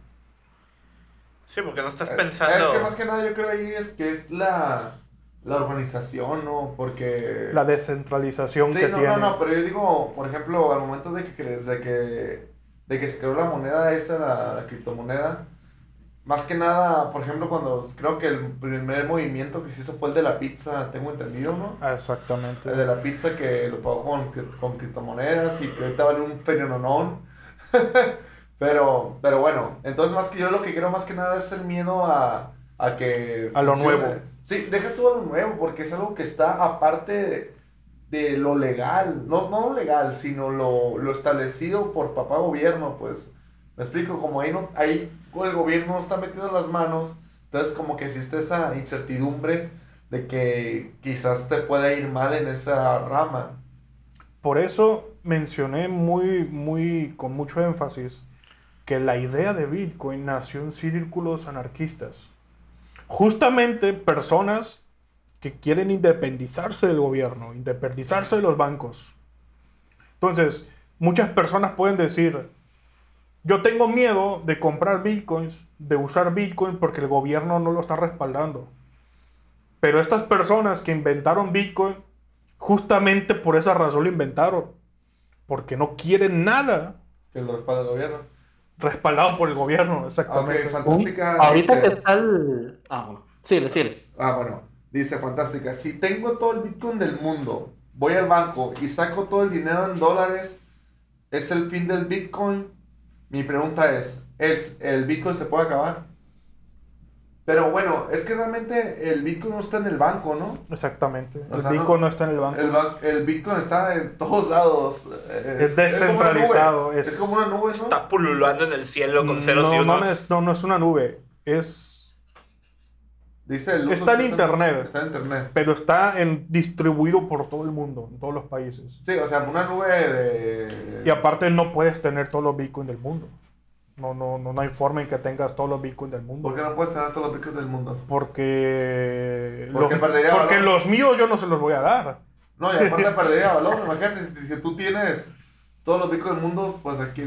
Sí, porque no estás Eh, pensando. Es que más que nada yo creo ahí es que es la, la organización, ¿no? Porque... La descentralización Sí, que no, tiene. no, no, pero yo digo, por ejemplo, al momento de que, de que, de que se creó la moneda esa, la, la criptomoneda, más que nada, por ejemplo, cuando creo que el primer movimiento que se hizo fue el de la pizza, tengo entendido, ¿no? Ah, Exactamente. El de la pizza que lo pagó con, con criptomonedas y que ahorita vale un fenonón. Pero, pero bueno, entonces más que yo lo que creo más que nada es el miedo a, a que... A lo funcione. nuevo. Sí, deja tú a lo nuevo, porque es algo que está aparte de, de lo legal. No, no lo legal, sino lo, lo establecido por papá gobierno, pues. Me explico, como ahí, no, ahí el gobierno no está metiendo las manos, entonces como que existe esa incertidumbre de que quizás te pueda ir mal en esa rama. Por eso mencioné muy, muy, con mucho énfasis que la idea de Bitcoin nació en círculos anarquistas. Justamente personas que quieren independizarse del gobierno, independizarse de los bancos. Entonces, muchas personas pueden decir, yo tengo miedo de comprar bitcoins, de usar bitcoins porque el gobierno no lo está respaldando. Pero estas personas que inventaron bitcoin, justamente por esa razón lo inventaron. Porque no quieren nada Que lo respalda el gobierno. respaldado por el gobierno, exactamente. fantástica. Ahorita dice- que está el. Ah, bueno. Síguele, síguele. Ah, bueno, dice fantástica. Si tengo todo el Bitcoin del mundo, voy al banco y saco todo el dinero en dólares, ¿es el fin del Bitcoin? Mi pregunta es, ¿es el Bitcoin se puede acabar? Pero bueno, es que realmente el Bitcoin no está en el banco, ¿no? Exactamente. O el sea, Bitcoin no- no, está en el banco. El, ba- el Bitcoin está en todos lados. Es descentralizado, como una nube. es- Es, como una nube, ¿no? Está pululando en el cielo con ceros y no, unos. no, es, no, no es una nube. Es, Dice el Está en internet. Está en internet. pero está en, distribuido por todo el mundo, en todos los países. Sí, o sea, una nube de... Y aparte no puedes tener todos los Bitcoin del mundo. No, no, no, no hay forma en que tengas todos los Bitcoin del mundo. ¿Por qué no puedes tener todos los Bitcoins del mundo? Porque, Porque los, porque valor. los míos yo no se los voy a dar. No, y aparte perdería valor. Imagínate, si, si tú tienes todos los bitcoins del mundo, pues aquí.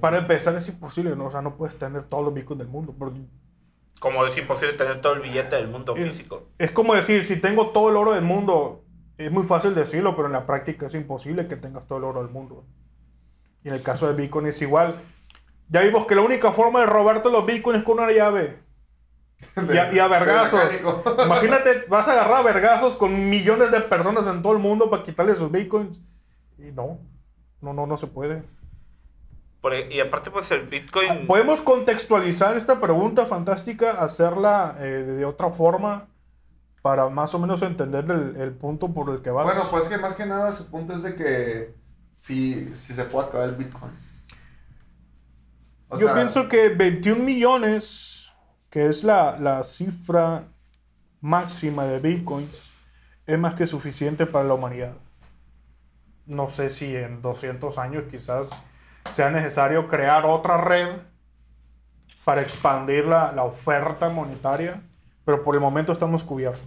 Para empezar es imposible, ¿no? O sea, no puedes tener todos los Bitcoin del mundo. porque Como es imposible tener todo el billete del mundo es, físico. es como decir, si tengo todo el oro del mundo, es muy fácil decirlo, pero en la práctica es imposible que tengas todo el oro del mundo. Y en el caso del Bitcoin es igual. Ya vimos que la única forma de robarte los Bitcoins es con una llave. Y a, y a de vergazos. Imagínate, vas a agarrar a vergazos con millones de personas en todo el mundo para quitarle sus bitcoins. Y no, no, no, no se puede. Por- e, y aparte, pues el Bitcoin. Podemos contextualizar esta pregunta fantástica, hacerla eh, de otra forma para más o menos entender el, el punto por el que vas. Bueno, pues que más que nada su punto es de que si, si se puede acabar el bitcoin. O Yo sea, pienso que 21 millones, que es la, la cifra máxima de bitcoins, es más que suficiente para la humanidad. No sé si en 200 años quizás sea necesario crear otra red para expandir la, la oferta monetaria, pero por el momento estamos cubiertos.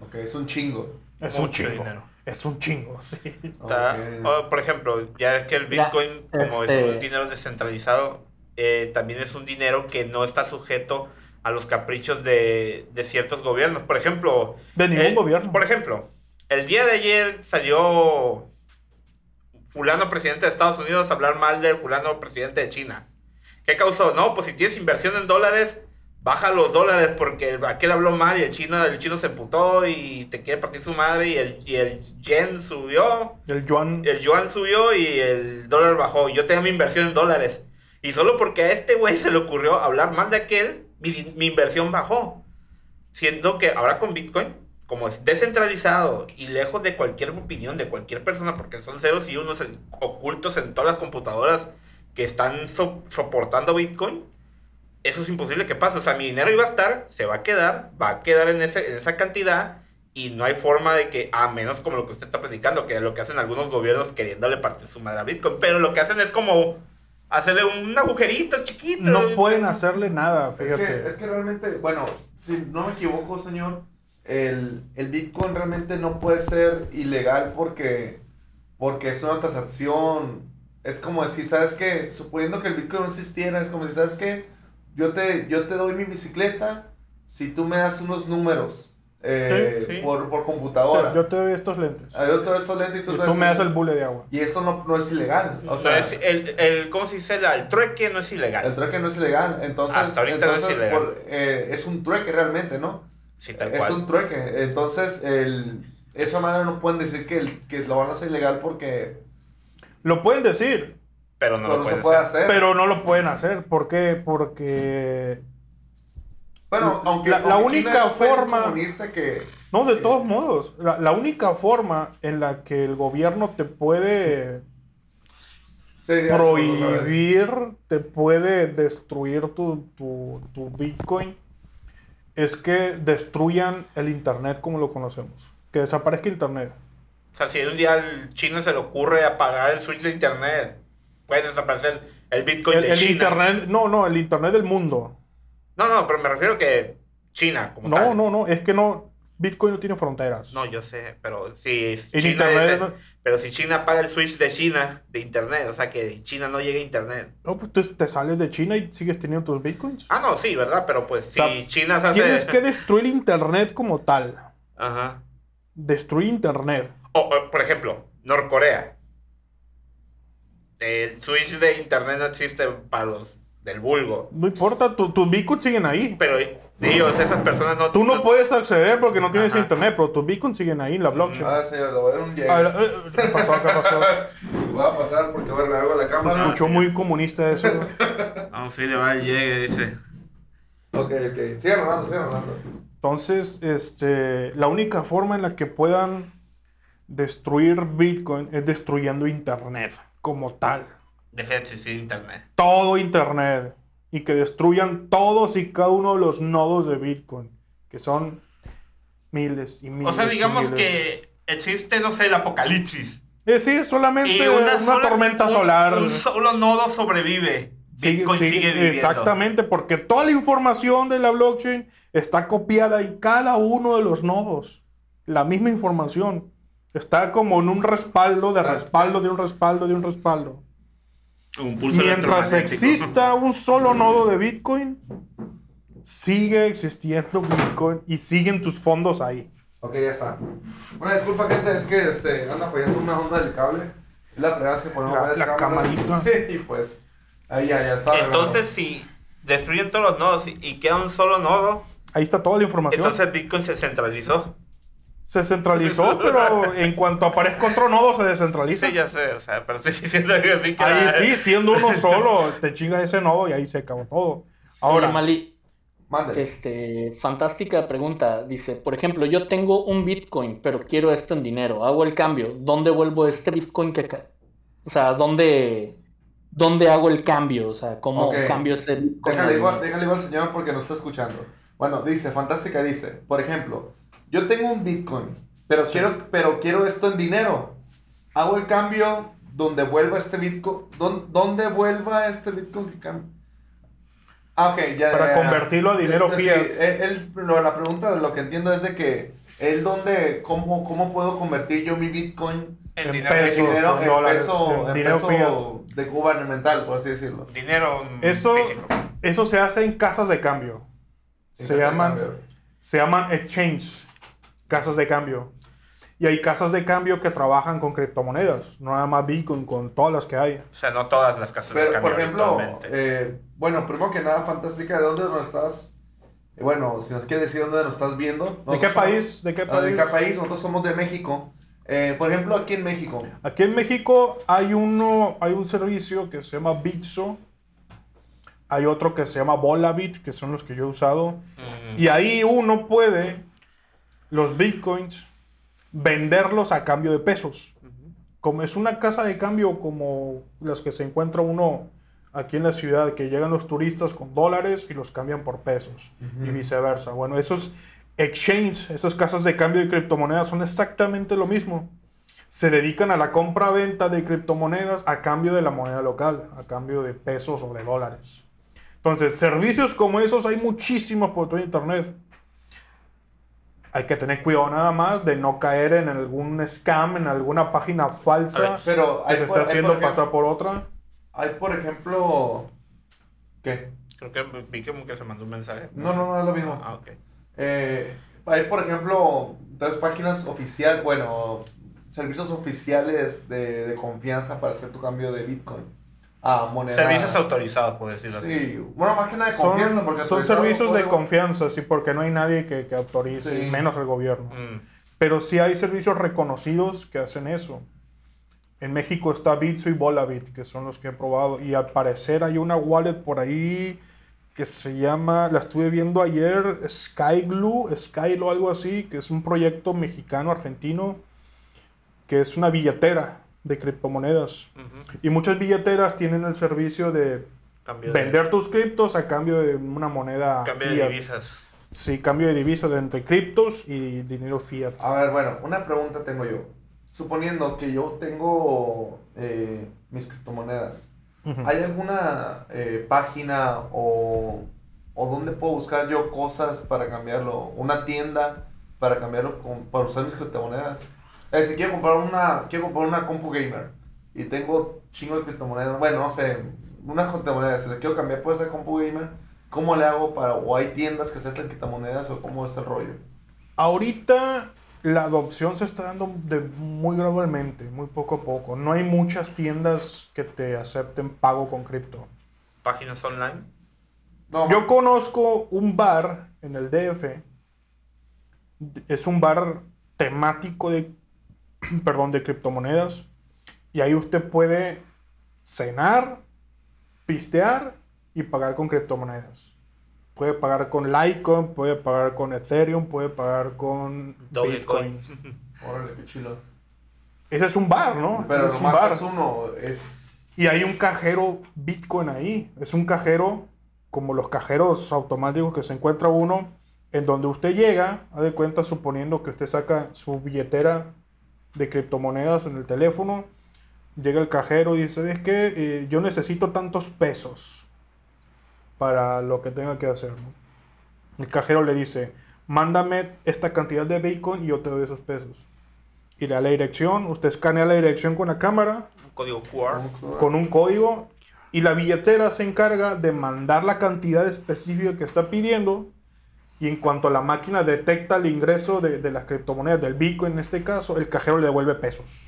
Ok, es un chingo. Es un Mucho chingo. dinero. Es un chingo, sí. Está- Ok. o, por ejemplo, ya que el Ya, Bitcoin, como este- es un dinero descentralizado, eh, también es un dinero que no está sujeto a los caprichos de, de ciertos gobiernos. Por ejemplo, De ningún el- gobierno. Por ejemplo, el día de ayer salió fulano presidente de Estados Unidos hablar mal del fulano presidente de China. ¿Qué causó? No, pues si tienes inversión en dólares, baja los dólares porque el- aquel habló mal y el chino, el chino se emputó y te quiere partir su madre y el, y el yen subió, El yuan. el yuan subió y el dólar bajó. Yo tenía mi inversión en dólares. Y solo porque a este güey se le ocurrió hablar mal de aquel, mi, mi inversión bajó. Siendo que ahora con Bitcoin, como es descentralizado y lejos de cualquier opinión de cualquier persona, porque son ceros y unos en- ocultos en todas las computadoras que están so- soportando Bitcoin, eso es imposible que pase. O sea, mi dinero iba a estar, se va a quedar, va a quedar en, ese, en esa cantidad y no hay forma de que, a menos como lo que usted está predicando, que es lo que hacen algunos gobiernos queriéndole partir su madre a Bitcoin, pero lo que hacen es como hacerle un agujerito chiquito. No pueden hacerle nada, Es fíjate. que, es que realmente, bueno, si no me equivoco, señor, el, el Bitcoin realmente no puede ser ilegal porque, porque es una transacción. Es como decir, ¿sabes qué? Suponiendo que el Bitcoin no existiera, es como decir, ¿sabes qué? Yo te, yo te doy mi bicicleta si tú me das unos números eh, Sí, sí. Por, por computadora. Yo te doy estos lentes. Ah, Yo te doy estos lentes y tú, Y me tú das me das el- bule de agua. Y eso no, no es ilegal. O O sea, sea, el, el, ¿cómo se dice? La- El trueque no es ilegal. el trueque no es ilegal. Entonces, Hasta ahorita no es entonces, ilegal. por- eh, es un trueque realmente, ¿no? Sí, tal Es cual. un trueque. Entonces, el, esa manera no pueden decir que, el- que lo van a hacer ilegal porque. Lo pueden decir, Pero no Pero lo se pueden puede hacer. hacer. Pero no lo pueden hacer. ¿Por qué? Porque... bueno, aunque la- única es un país forma- comunista que No, de todos modos. La, la única forma en la que el gobierno te puede prohibir, te puede destruir tu, tu, tu Bitcoin, es que destruyan el Internet como lo conocemos. Que desaparezca Internet. O sea, si un día al chino se le ocurre apagar el switch de internet, puede desaparecer el Bitcoin El, de el China. Internet, no, no, el Internet del mundo. No, no, pero me refiero que China, como No, tal. no, no, es que no, Bitcoin no tiene fronteras. No, yo sé, pero si China internet no- pero si China apaga el switch de China de internet, o sea que China no llegue a internet. No, pues tú te sales de China y sigues teniendo tus Bitcoins. Ah, no, sí, ¿verdad? Pero pues si sea, China se hace... Tienes que destruir Internet como tal. Ajá. Destruir Internet. O, o, por ejemplo, Norcorea. El switch de internet no existe para los del vulgo. No importa, tu- tus Bitcoins siguen ahí. Pero ellos, esas personas no... Tú no puedes acceder porque no tienes Ajá. internet, pero tus Bitcoins siguen ahí en la blockchain. Ah, señor, lo voy a dar un llegue. A ver, eh, ¿Qué pasó? ¿Qué pasó? Voy a pasar porque voy a largo la Se cámara. escuchó muy comunista eso. Vamos, sí, le va el llegue, dice. Ok, ok. Sigan hablando, sigan hablando. Entonces, este, la única forma en la que puedan destruir Bitcoin es destruyendo Internet como tal. Deje de existir internet. Todo Internet. Y que destruyan todos y cada uno de los nodos de Bitcoin. Que son miles y miles. O sea, y digamos miles. que existe, no sé, el apocalipsis. Es decir, solamente Y una, una, sola- tormenta un- solar. Un solo nodo sobrevive. Bitcoin sigue- sigue, exactamente, porque toda la información de la blockchain está copiada en cada uno de los nodos. La misma información. Está como en un respaldo de Ah, respaldo de un respaldo de un respaldo. Un pulso Mientras exista un solo nodo de Bitcoin, sigue existiendo Bitcoin y siguen tus fondos ahí. Ok, ya está. Una disculpa, gente, es que este, anda fallando una onda del cable. Es la primera vez que ponemos La- la camarita. y pues, ahí ya, ya está. Entonces, si destruyen todos los nodos y- y queda un solo nodo, Ahí está toda la información. entonces Bitcoin se centralizó. Se centralizó, pero en cuanto aparezca otro nodo se descentraliza. Sí, ya sé, o sea, pero estoy diciendo que así que... Ahí sí, siendo uno solo, te chinga ese nodo y ahí se acabó todo. Ahora, Mali, este, fantástica pregunta. Dice, por ejemplo, yo tengo un Bitcoin, pero quiero esto en dinero. Hago el cambio. ¿Dónde vuelvo este Bitcoin que O sea, ¿dónde, dónde hago el cambio? O sea, ¿cómo cambio ese Bitcoin? Déjale al- igual, déjale igual al señor porque nos está escuchando. Bueno, dice, fantástica, dice, por ejemplo, yo tengo un Bitcoin, pero quiero, pero quiero esto en dinero. Hago el cambio donde vuelva este Bitcoin, don- donde vuelva este Bitcoin que cambie. Ah, ok, ya. Para ya, ya. convertirlo a dinero Sí, fiat. él- él- lo- la pregunta de lo que entiendo es de que él donde, cómo, cómo puedo convertir yo mi Bitcoin En En dinero, en pesos, dinero, en dólares, peso, en en dinero peso fiat. de gubernamental, por así decirlo. dinero eso, físico. eso se hace en casas de cambio. En Se llaman, se llaman exchange, casas de cambio. Y hay casas de cambio que trabajan con criptomonedas, no nada más Bitcoin, con todas las que hay. O sea, no todas las casas de Pero, cambio por ejemplo, eh, bueno, primero que nada, Fantástica, ¿de dónde nos estás? Eh, Bueno, si nos quieres decir dónde nos estás viendo. ¿De qué somos- país? ¿De qué Ah, país? ¿De qué país? Nosotros somos de México. Eh, por ejemplo, aquí en México. Aquí en México hay uno, hay un servicio que se llama Bitso. Hay otro que se llama Volabit, que son los que yo he usado. Mm. Y ahí uno puede los bitcoins venderlos a cambio de pesos. Como es una casa de cambio como las que se encuentra uno aquí en la ciudad, que llegan los turistas con dólares y los cambian por pesos y viceversa. Bueno, esos exchange, esas casas de cambio de criptomonedas son exactamente lo mismo. Se dedican a la compra-venta de criptomonedas a cambio de la moneda local, a cambio de pesos o de dólares. Entonces, servicios como esos hay muchísimos por todo Internet. Hay que tener cuidado nada más de no caer en algún scam, en alguna página falsa ver, Pero que hay se por- está haciendo por ejemplo- pasar por otra. Hay, por ejemplo. ¿Qué? Creo que vi como que se mandó un mensaje. No, no, no es lo mismo. Ah, ok. Eh, hay, por ejemplo, dos páginas oficiales, bueno, servicios oficiales de, de confianza para hacer tu cambio de Bitcoin a moneda. Servicios autorizados, por decirlo así. Sí, bueno, más que nada de Son, confianza. Porque son servicios de confianza, sí, porque no hay nadie que, que autorice, Sí. menos el gobierno. Mm. Pero sí hay servicios reconocidos que hacen eso. En México está Bitso y Volabit, que son los que he probado. Y al parecer hay una wallet por ahí que se llama, la estuve viendo ayer, Skyglue, Skylo o algo así, que es un proyecto mexicano-argentino, que es una billetera de criptomonedas. Y muchas billeteras tienen el servicio de Cambio de, vender tus criptos a cambio de una moneda cambio de fiat. divisas. Sí, cambio de divisas entre criptos y dinero fiat. A ver, bueno, una pregunta tengo yo. Suponiendo que yo tengo eh, mis criptomonedas. ¿hay alguna eh, página o, o dónde puedo buscar yo cosas para cambiarlo? ¿Una tienda para cambiarlo con- para usar mis criptomonedas? Es decir, quiero comprar una, quiero comprar una compu gamer y tengo chingo de criptomonedas, bueno, no sé, unas criptomonedas, si le quiero cambiar por esa compu gamer, ¿cómo le hago para, o hay tiendas que aceptan criptomonedas o cómo es el rollo? Ahorita la adopción se está dando de muy gradualmente, muy poco a poco. No hay muchas tiendas que te acepten pago con cripto. Páginas online. No, Yo conozco un bar en el DF. Es un bar temático de, perdón, de criptomonedas. Y ahí usted puede cenar, pistear y pagar con criptomonedas. Puede pagar con Litecoin, puede pagar con Ethereum, puede pagar con Dogecoin. Bitcoin. Órale, qué chido. Ese es un bar, ¿no? Pero es un bar. es uno, es... Y hay un cajero Bitcoin ahí. Es un cajero como los cajeros automáticos que se encuentra uno, en donde usted llega, haz de cuenta suponiendo que usted saca su billetera de criptomonedas en el teléfono, llega el cajero y dice, ¿sabes qué? Eh, yo necesito tantos pesos para lo que tenga que hacer. ¿no? El cajero le dice, mándame esta cantidad de Bitcoin y yo te doy esos pesos. Y le da la dirección, usted escanea la dirección con la cámara, Un código QR. con un código y la billetera se encarga de mandar la cantidad específica que está pidiendo y en cuanto la máquina detecta el ingreso de, de las criptomonedas, del Bitcoin en este caso, el cajero le devuelve pesos.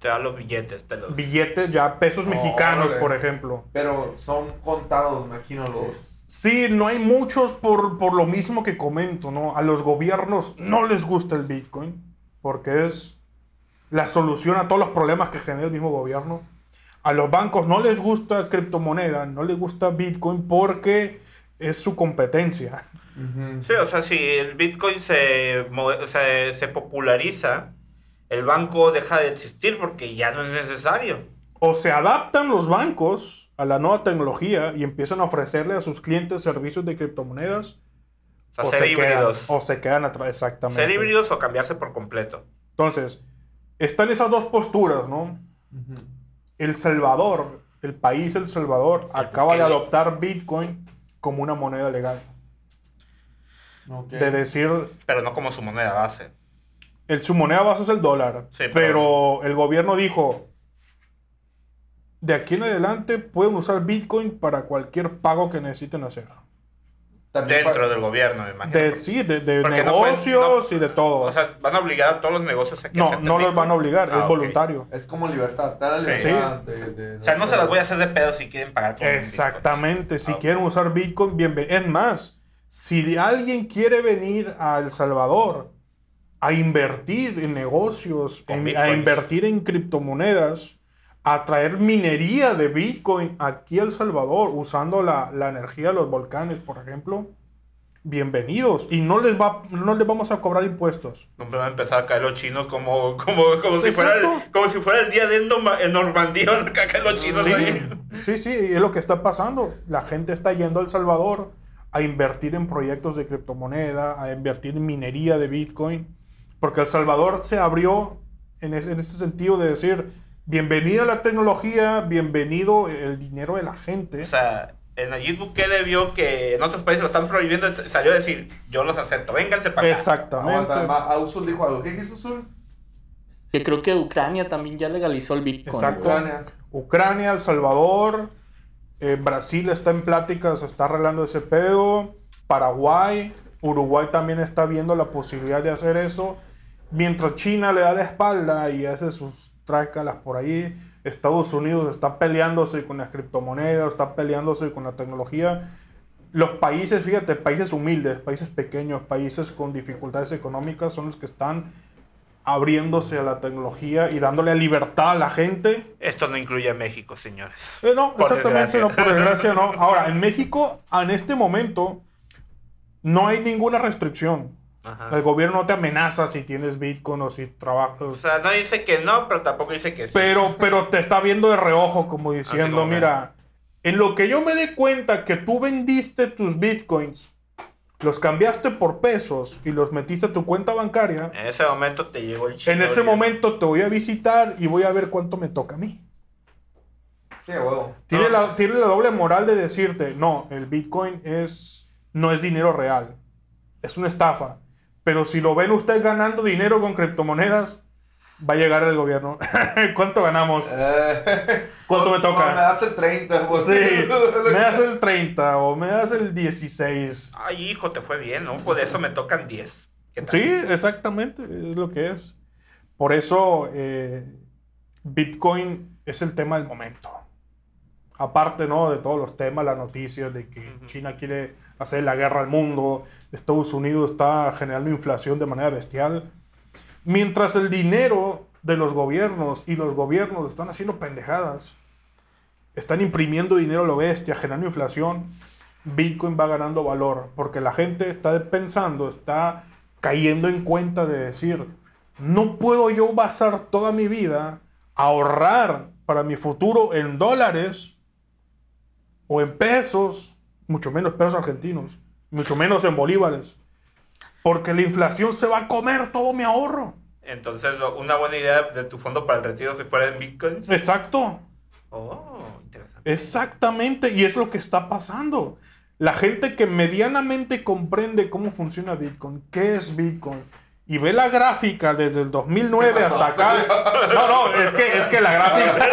Te da los billetes. Te los... Billetes ya, pesos mexicanos, Órale. por ejemplo. Pero son contados, me imagino, los... Sí, no hay muchos por, por lo mismo que comento, ¿no? A los gobiernos no les gusta el Bitcoin porque es la solución a todos los problemas que genera el mismo gobierno. A los bancos no les gusta criptomoneda, no les gusta Bitcoin porque es su competencia. Sí, o sea, si el Bitcoin se, se, se populariza, el banco deja de existir porque ya no es necesario. O se adaptan los bancos a la nueva tecnología y empiezan a ofrecerle a sus clientes servicios de criptomonedas. O sea, ser se quedan, híbridos. o se quedan atrás, exactamente. Ser híbridos o cambiarse por completo. Entonces, están esas dos posturas, ¿no? El Salvador, el país El Salvador, acaba de adoptar Bitcoin como una moneda legal. De decir, Pero no como su moneda base. el, su moneda base es el dólar. Sí, pero- pero el gobierno dijo, de aquí en adelante pueden usar Bitcoin para cualquier pago que necesiten hacer. También Dentro del gobierno, me imagino. De, sí, de, de Porque no pueden- negocios no- y de todo. O sea, van a obligar a todos los negocios a que no, no los van a obligar, Ah, es voluntario. Es como libertad, te da la Sí. libertad de, de- O sea, no se las voy a hacer de pedo si quieren pagar con Exactamente, si Ah, quieren usar Bitcoin, bienvenido. Es más, si alguien quiere venir a El Salvador a invertir en negocios, en- a invertir en criptomonedas, a traer minería de Bitcoin aquí a El Salvador, usando la, la energía de los volcanes, por ejemplo, bienvenidos. Y no les, va, no les vamos a cobrar impuestos. No me van a empezar a caer los chinos como, como, como, si, fuera el, como si fuera el día de Normandía, a caer los chinos Sí, ahí. sí, sí, es lo que está pasando. La gente está yendo a El Salvador a invertir en proyectos de criptomoneda, a invertir en minería de Bitcoin, porque El Salvador se abrió en ese, en ese sentido de decir, bienvenida la tecnología, bienvenido el dinero de la gente. O sea, en Nayib Bukele vio que en otros países lo están prohibiendo, salió a decir, yo los acepto, vénganse para acá. Exactamente. Ma- Ausul dijo algo. ¿Qué dice Ausul? Que creo que Ucrania también ya legalizó el Bitcoin. Exacto. Ucrania. Ucrania, El Salvador, eh, Brasil está en pláticas, está arreglando ese pedo, Paraguay, Uruguay también está viendo la posibilidad de hacer eso, mientras China le da la espalda y hace sus trácalas por ahí, Estados Unidos está peleándose con las criptomonedas, está peleándose con la tecnología. Los países, fíjate, países humildes, países pequeños, países con dificultades económicas son los que están abriéndose a la tecnología y dándole libertad a la gente. Esto no incluye a México, señores. Eh, no, Por exactamente, desgracia. no, por desgracia no. Ahora, en México, en este momento, no hay ninguna restricción. Ajá. El gobierno no te amenaza si tienes Bitcoin o si O trabajas. sea, no dice que no, pero tampoco dice que sí. Pero, pero te está viendo de reojo, como diciendo, como mira, en lo que yo me dé cuenta que tú vendiste tus bitcoins, los cambiaste por pesos y los metiste a tu cuenta bancaria, En ese momento te llegó el chino. en ese momento te voy a visitar y voy a ver cuánto me toca a mí. Sí, huevo. Tiene, No. la, tiene la doble moral de decirte, no, el bitcoin es, no es dinero real, es una estafa. Pero si lo ven ustedes ganando dinero con criptomonedas, va a llegar el gobierno. ¿Cuánto ganamos? Eh, ¿Cuánto me no, toca? me das el 30, pues. Sí, me das el 30 o me das el 16. Ay, hijo, te fue bien, ¿no? Por eso me tocan 10. ¿Qué tal? Sí, exactamente, es lo que es. Por eso eh, Bitcoin es el tema del momento. Aparte, ¿no? De todos los temas, las noticias de que Ujú. China quiere hacer la guerra al mundo, Estados Unidos está generando inflación de manera bestial. Mientras el dinero de los gobiernos y los gobiernos están haciendo pendejadas, están imprimiendo dinero a lo bestia, generando inflación, Bitcoin va ganando valor, porque la gente está pensando, está cayendo en cuenta de decir, no puedo yo basar toda mi vida ahorrar para mi futuro en dólares o en pesos, mucho menos pesos argentinos, mucho menos en bolívares, porque la inflación se va a comer todo mi ahorro. Entonces, una buena idea de tu fondo para el retiro si fuera en bitcoins. Exacto. Oh, interesante. Exactamente, y es lo que está pasando. La gente que medianamente comprende cómo funciona Bitcoin, qué es Bitcoin, y ve la gráfica desde el 2009 ¿Qué pasó? hasta acá. No, no, es que, es que la gráfica.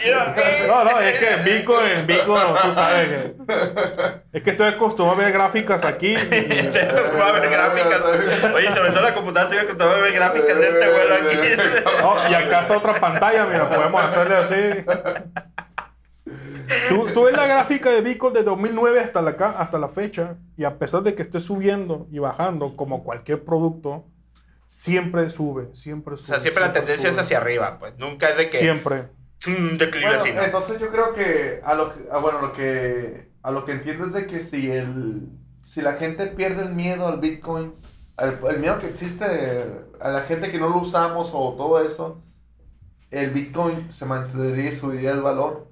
No, no, es que Bitcoin, Bitcoin, tú sabes que. Es que estoy acostumbrado a ver gráficas aquí. Estoy acostumbrado a ver gráficas. Oye, sobre todo la computadora estoy acostumbrado a ver gráficas de este vuelo aquí. No, y acá está otra pantalla, mira, podemos hacerle así. Tú, tú ves la gráfica de Bitcoin de 2009 hasta la, hasta la fecha, y a pesar de que esté subiendo y bajando, como cualquier producto, siempre sube, siempre O sube. sea, siempre la tendencia es sube. hacia arriba, pues. Nunca es de que. Siempre. Un declive Bueno, así, ¿no? entonces yo creo que a lo que, a, bueno, lo que a lo que entiendo es de que si el si la gente pierde el miedo al Bitcoin, al- el, miedo que existe a la gente que no lo usamos o todo eso, el Bitcoin se mantendría y subiría el valor.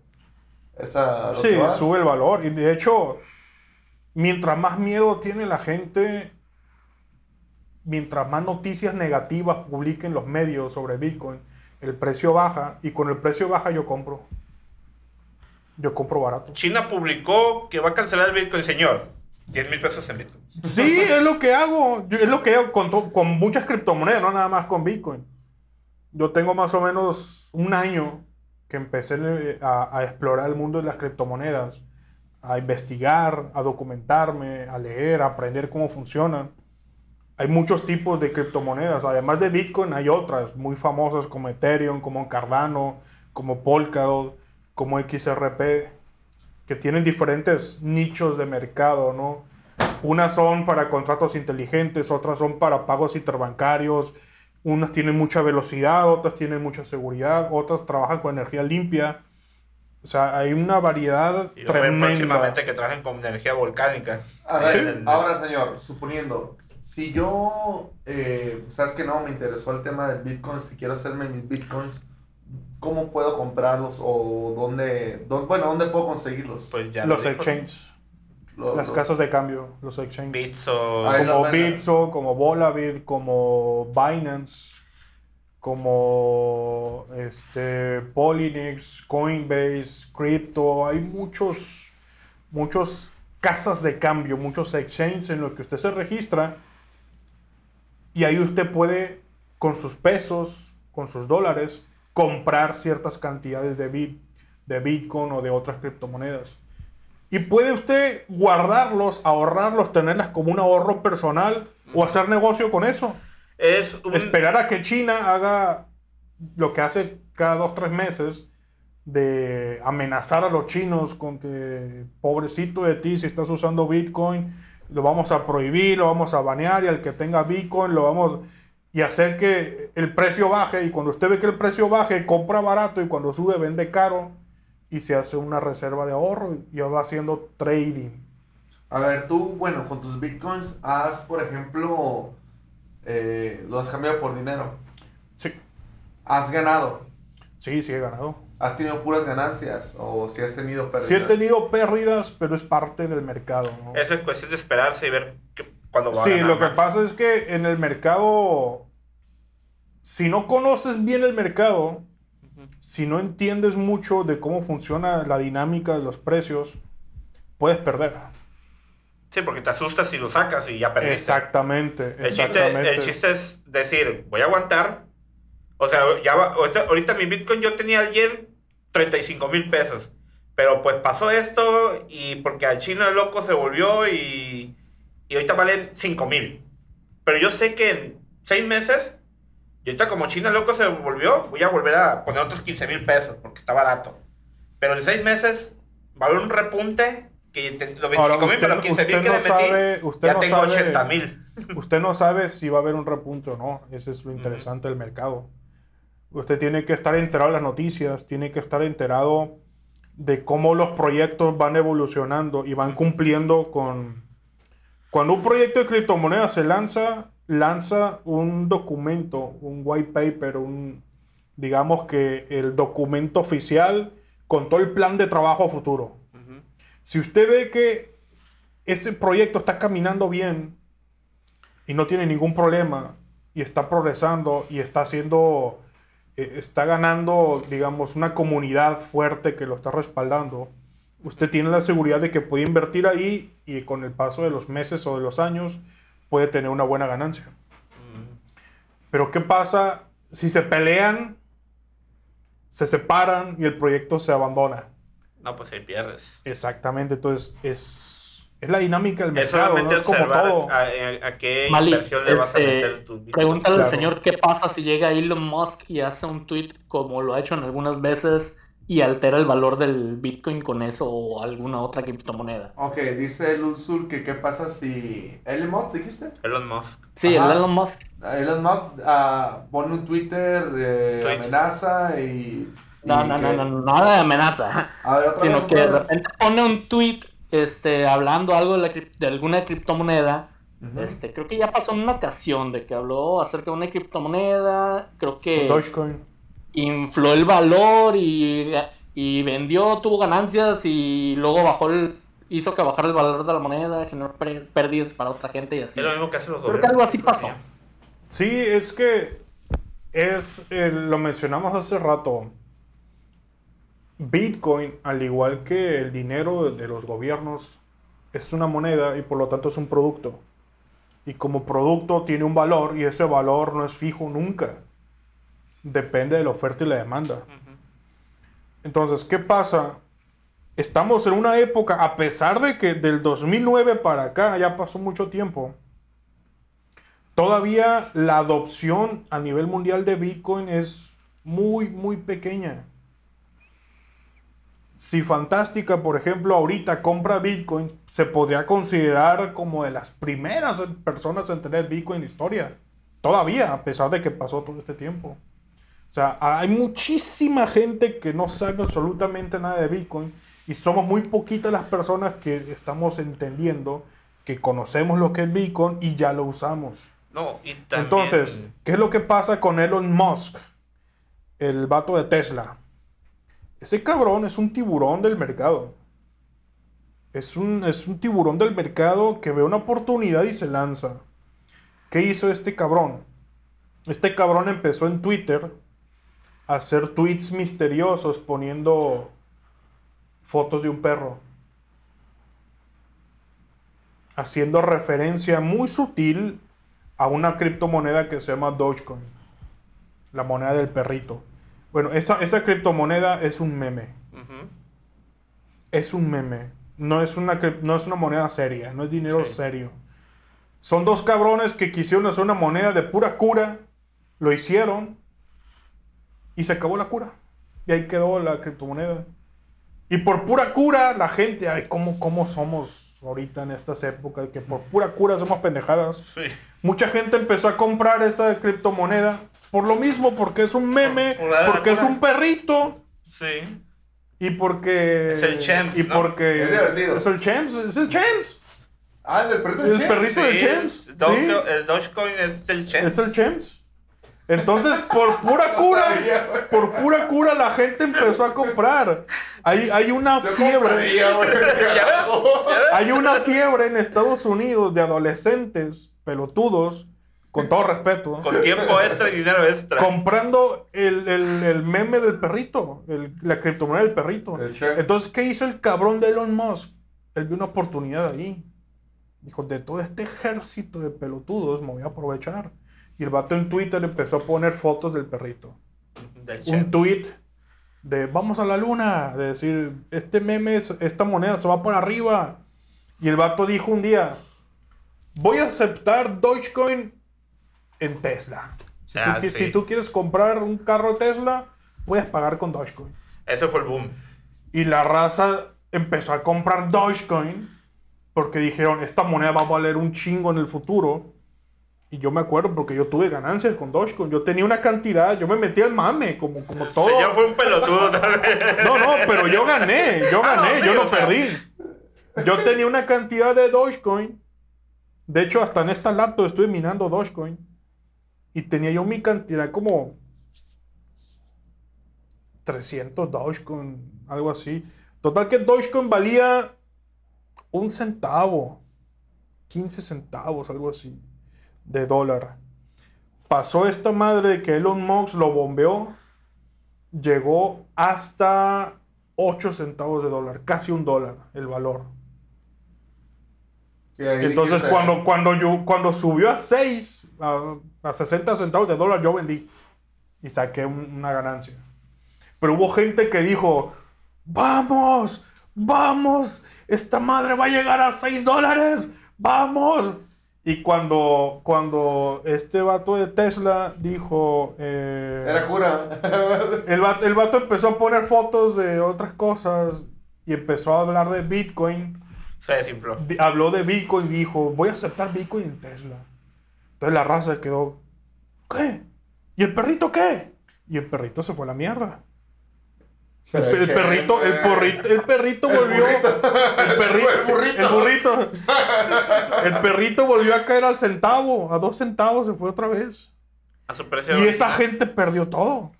Esa, Sí, sube el valor. Y de hecho, mientras más miedo tiene la gente, mientras más noticias negativas publiquen los medios sobre Bitcoin, el precio baja. Y con el precio baja yo compro. Yo compro barato. China publicó que va a cancelar el bitcoin, señor. 10 mil pesos en bitcoin. Sí, es lo que hago. Yo- es lo que hago con, to- con muchas criptomonedas, no nada más con Bitcoin. Yo tengo más o menos un año que empecé eh, a, explorar el mundo de las criptomonedas, a investigar, a documentarme, a leer, a aprender cómo funcionan. Hay muchos tipos de criptomonedas. Además de Bitcoin, hay otras muy famosas como Ethereum, como Cardano, como Polkadot, como XRP, que tienen diferentes nichos de mercado, ¿no? Unas son para contratos inteligentes, otras son para pagos interbancarios, unas tienen mucha velocidad, otras tienen mucha seguridad, otras trabajan con energía limpia. O sea, hay una variedad Y tremenda. próximamente que trabajen con energía volcánica. A ver, ahora señor, suponiendo, si yo, eh, sabes que no, me interesó el tema del Bitcoin, si quiero hacerme mis Bitcoins, ¿cómo puedo comprarlos o dónde, dó- bueno, dónde puedo conseguirlos? Pues ya lo Los exchanges, Las los- casas de cambio, los exchanges. Bitso. Como no, Bitso, como Volavit, como Binance, como este, Polynex, Coinbase, Crypto. Hay muchos, muchos casas de cambio, muchos exchanges en los que usted se registra y ahí usted puede con sus pesos, con sus dólares, comprar ciertas cantidades de, bit, de Bitcoin o de otras criptomonedas. Y puede usted guardarlos, ahorrarlos, tenerlas como un ahorro personal o hacer negocio con eso. Es un... Esperar a que China haga lo que hace cada dos, tres meses de amenazar a los chinos con que pobrecito de ti si estás usando Bitcoin, lo vamos a prohibir, lo vamos a banear y al que tenga Bitcoin lo vamos... y hacer que el precio baje. Y cuando usted ve que el precio baje, compra barato y cuando sube, vende caro y se hace una reserva de ahorro y va haciendo trading. A ver, tú, bueno, con tus bitcoins has, por ejemplo, eh, lo has cambiado por dinero. Sí, ¿Has ganado? sí, sí he ganado. ¿Has tenido puras ganancias? ¿O si has tenido pérdidas? Sí he tenido pérdidas, pero es parte del mercado. ¿no? Eso es cuestión de esperarse y ver qué- cuándo va a Sí, ganar lo que pasa es que en el mercado, si no conoces bien el mercado, si no entiendes mucho de cómo funciona la dinámica de los precios, puedes perder. Sí, porque te asustas si lo sacas y ya perdiste. Exactamente, El chiste, exactamente. el chiste es decir, voy a aguantar. O sea, ya va- ahorita, ahorita mi Bitcoin yo tenía ayer 35 mil pesos. Pero pues pasó esto y porque al chino loco se volvió y, y ahorita valen 5 mil. Pero yo sé que en 6 meses, y ahorita como China loco se volvió, voy a volver a poner otros 15 mil pesos porque está barato. Pero en 6 meses va a haber un repunte que te- los 25 Ahora, mil, pero los 15 mil que no le metí, sabe- usted ya no tengo sabe- 80 mil. Usted no sabe si va a haber un repunte o no. Eso es lo interesante del mercado. Usted tiene que estar enterado de las noticias, tiene que estar enterado de cómo los proyectos van evolucionando y van cumpliendo con... Cuando un proyecto de criptomonedas se lanza, lanza un documento, un white paper, un, digamos que el documento oficial con todo el plan de trabajo futuro. Si usted ve que ese proyecto está caminando bien y no tiene ningún problema y está progresando y está haciendo, eh, está ganando, digamos, una comunidad fuerte que lo está respaldando, usted tiene la seguridad de que puede invertir ahí y con el paso de los meses o de los años puede tener una buena ganancia. Pero ¿qué pasa si se pelean, se separan y el proyecto se abandona? No, pues ahí pierdes. Exactamente, entonces es, es la dinámica del Es mercado, no es como todo. a, a- a qué Mali, inversión le vas a este, meter tu. Pregúntale Claro. al señor qué pasa si llega Elon Musk y hace un tweet como lo ha hecho en algunas veces y altera el valor del Bitcoin con eso o alguna otra criptomoneda. Ok, dice Lulzul que qué pasa si... ¿Elon Musk dijiste? Elon Musk. Sí, Ajá. el Elon Musk. Elon Musk ah, pone un Twitter, eh, amenaza y... No, y no, no, que- no, nada de amenaza. A ver, otra Sino vez, que de repente pone un tweet este, hablando algo de, la crip- de alguna criptomoneda. Este, creo que ya pasó en una ocasión de que habló acerca de una criptomoneda. Creo que Dogecoin. Infló el valor y, y vendió, tuvo ganancias y luego bajó el, hizo que bajara el valor de la moneda, generó pérdidas para otra gente y así. Es lo mismo que hacen los Creo que algo así pasó. Sí, es que es, eh, lo mencionamos hace rato. Bitcoin, al igual que el dinero de los gobiernos, es una moneda y por lo tanto es un producto. Y como producto tiene un valor y ese valor no es fijo nunca. Depende de la oferta y la demanda. Entonces, ¿qué pasa? Estamos en una época, a pesar de que del 2009 para acá ya pasó mucho tiempo, todavía la adopción a nivel mundial de Bitcoin es muy, muy pequeña. Si Fantástica, por ejemplo, ahorita compra Bitcoin, se podría considerar como de las primeras personas en tener Bitcoin en la historia. Todavía, a pesar de que pasó todo este tiempo. O sea, hay muchísima gente que no sabe absolutamente nada de Bitcoin y somos muy poquitas las personas que estamos entendiendo que conocemos lo que es Bitcoin y ya lo usamos. No, y también... Entonces, ¿qué es lo que pasa con Elon Musk? El vato de Tesla. Ese cabrón es un tiburón del mercado. Es un, es un tiburón del mercado que ve una oportunidad y se lanza. ¿Qué hizo este cabrón? Este cabrón empezó en Twitter hacer tweets misteriosos poniendo fotos de un perro. Haciendo referencia muy sutil a una criptomoneda que se llama Dogecoin. La moneda del perrito. Bueno, esa, esa criptomoneda es un meme. Es un meme. No es una, no es una moneda seria. No es dinero Sí. serio. Son dos cabrones que quisieron hacer una moneda de pura cura. Lo hicieron. Y se acabó la cura. Y ahí quedó la criptomoneda. Y por pura cura, la gente, ay, ¿cómo, cómo somos ahorita en estas épocas, que por pura cura hacemos pendejadas. Sí. Mucha gente empezó a comprar esa criptomoneda por lo mismo, porque es un meme, Por- por porque es un perrito Sí. y porque... Es el Chems, Y ¿no? porque... Es divertido. Es el Chems, es el Chems. Ah, el del perrito El de Chems. perrito del Sí, Chems. el Sí, El Dogecoin es el Chen. es el Chems. Entonces, por pura cura, por pura cura, la gente empezó a comprar. Hay, hay una Yo fiebre. Hay una fiebre en Estados Unidos de adolescentes pelotudos, con todo respeto, Con tiempo extra y dinero extra. comprando el, el- el meme del perrito, el- la criptomoneda del perrito. Entonces, ¿qué hizo el cabrón de Elon Musk? Él vio una oportunidad ahí. Dijo, de todo este ejército de pelotudos me voy a aprovechar. Y el vato en Twitter empezó a poner fotos del perrito. Un tweet de vamos a la luna, de decir, este meme, es- esta moneda se va para arriba. Y el vato dijo un día, voy a aceptar Dogecoin en Tesla. Si, Ah, tú, qui- sí. si tú quieres comprar un carro Tesla, puedes pagar con Dogecoin. Ese fue el boom. Y la raza empezó a comprar Dogecoin porque dijeron, esta moneda va a valer un chingo en el futuro. Y yo me acuerdo porque yo tuve ganancias con Dogecoin. Yo tenía una cantidad, yo me metí al mame, como, como todo. Ya fue un pelotudo. No, no, pero yo gané, yo Ah, gané, no, yo no o sea. perdí. Yo tenía una cantidad de Dogecoin. De hecho, hasta en esta laptop estuve minando Dogecoin. Y tenía yo mi cantidad como 300 Dogecoin, algo así. Total que Dogecoin valía un centavo, 15 centavos, algo así, de dólar. Pasó esta madre de que Elon Musk lo bombeó llegó hasta 8 centavos de dólar, casi un dólar el valor. Entonces cuando, cuando, yo, cuando subió a 6, a, a 60 centavos de dólar, yo vendí y saqué un- una ganancia. Pero hubo gente que dijo, vamos, vamos, esta madre va a llegar a 6 dólares, vamos. Y cuando, cuando este vato de Tesla dijo... eh, Era cura. el vato, el vato empezó a poner fotos de otras cosas y empezó a hablar de Bitcoin. Se desinfló. Di- habló de Bitcoin y dijo, voy a aceptar Bitcoin en Tesla. Entonces la raza quedó, ¿qué? ¿Y el perrito qué? Y el perrito se fue a la mierda. El, Pero el che, perrito, el, porrito, el perrito El volvió. burrito. El perrito. El burrito. El burrito. El perrito volvió a caer al centavo. A dos centavos se fue otra vez. A su precio. Y esa gente perdió todo.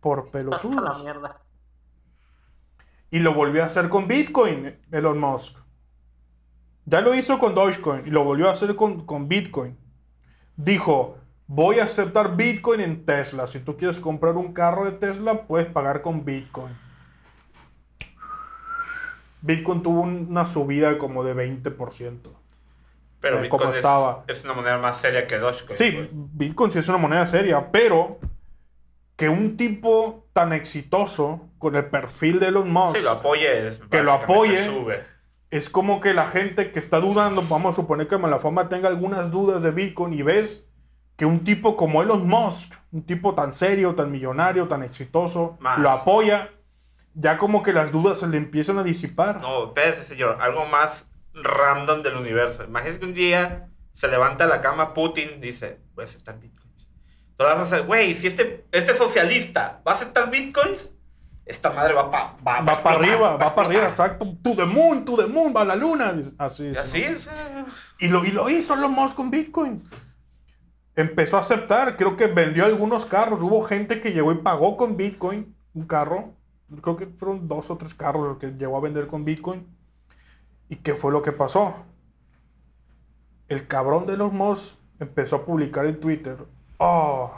Por Hasta la pelotudos. mierda. Y lo volvió a hacer con Bitcoin, Elon Musk. Ya lo hizo con Dogecoin y lo volvió a hacer con, con Bitcoin. Dijo, voy a aceptar Bitcoin en Tesla. Si tú quieres comprar un carro de Tesla, puedes pagar con Bitcoin. Bitcoin tuvo un- una subida como de 20%. Pero eh, Bitcoin como es, estaba. es una moneda más seria que Dogecoin. Sí, güey. Bitcoin sí es una moneda seria, pero que un tipo tan exitoso con el perfil de Elon Musk Sí, lo apoye. es Que lo apoye. Sube. es como que la gente que está dudando, vamos a suponer que Malafama tenga algunas dudas de Bitcoin y ves que un tipo como Elon Musk, un tipo tan serio, tan millonario, tan exitoso, Más. lo apoya, ya como que las dudas se le empiezan a disipar. No, espérate, señor. Algo más random del universo. Imagínese que un día se levanta de la cama Putin dice, voy a aceptar bitcoins. Todas las raza, güey, si este, este socialista va a aceptar bitcoins, esta madre va para va, Va para arriba, va para arriba, exacto. To the moon, to the moon, va a la luna. Así, así es. eh, Y lo, y lo hizo Elon Musk con Bitcoin. Empezó a aceptar, creo que vendió algunos carros. Hubo gente que llegó y pagó con Bitcoin un carro. Creo que fueron dos o tres carros los que llegó a vender con Bitcoin. ¿Y qué fue lo que pasó? El cabrón de Elon Musk empezó a publicar en Twitter. Oh,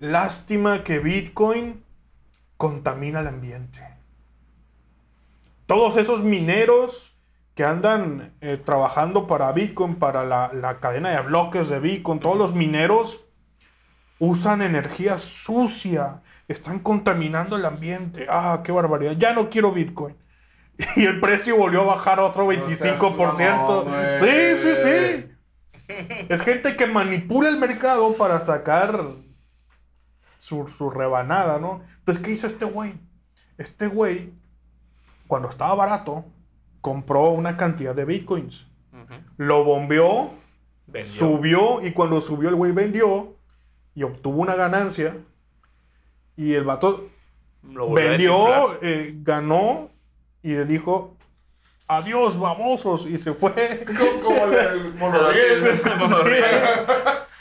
lástima que Bitcoin contamina el ambiente. Todos esos mineros que andan eh, trabajando para Bitcoin, para la, la cadena de bloques de Bitcoin, todos los mineros usan energía sucia, están contaminando el ambiente. Ah, qué barbaridad. Ya no quiero Bitcoin. Y el precio volvió a bajar a otro 25%. seas mamón, güey. sí, sí, sí. Es gente que manipula el mercado para sacar su, su rebanada, ¿no? Entonces, ¿qué hizo este güey? Este güey, cuando estaba barato, compró una cantidad de bitcoins. Lo bombeó, Vendió. subió y cuando subió el güey vendió y obtuvo una ganancia. Y el vato Lo vendió, eh, ganó y le dijo, adiós, babosos. Y se fue. Como, como el monorriel.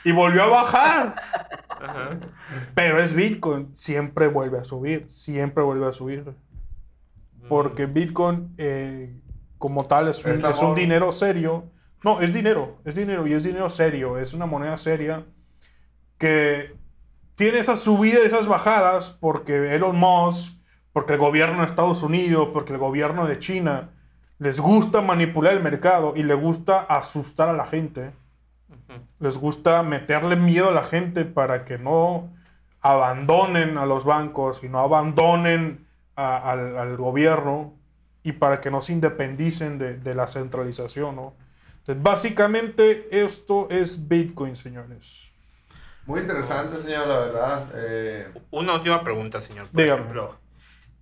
y volvió a bajar. Ajá. Pero es Bitcoin, siempre vuelve a subir, siempre vuelve a subir. Porque Bitcoin eh, como tal es un, Es es un amor. dinero serio. No, es dinero, es dinero y es dinero serio, es una moneda seria que tiene esas subidas y esas bajadas porque Elon Musk, porque el gobierno de Estados Unidos, porque el gobierno de China les gusta manipular el mercado y le gusta asustar a la gente. Les gusta meterle miedo a la gente para que no abandonen a los bancos y no abandonen a- al, al gobierno y para que no se independicen de, de la centralización, ¿no? Entonces, básicamente esto es Bitcoin, señores. Muy interesante, señor, la verdad. Eh, Una última pregunta, señor. Por Dígame. ejemplo,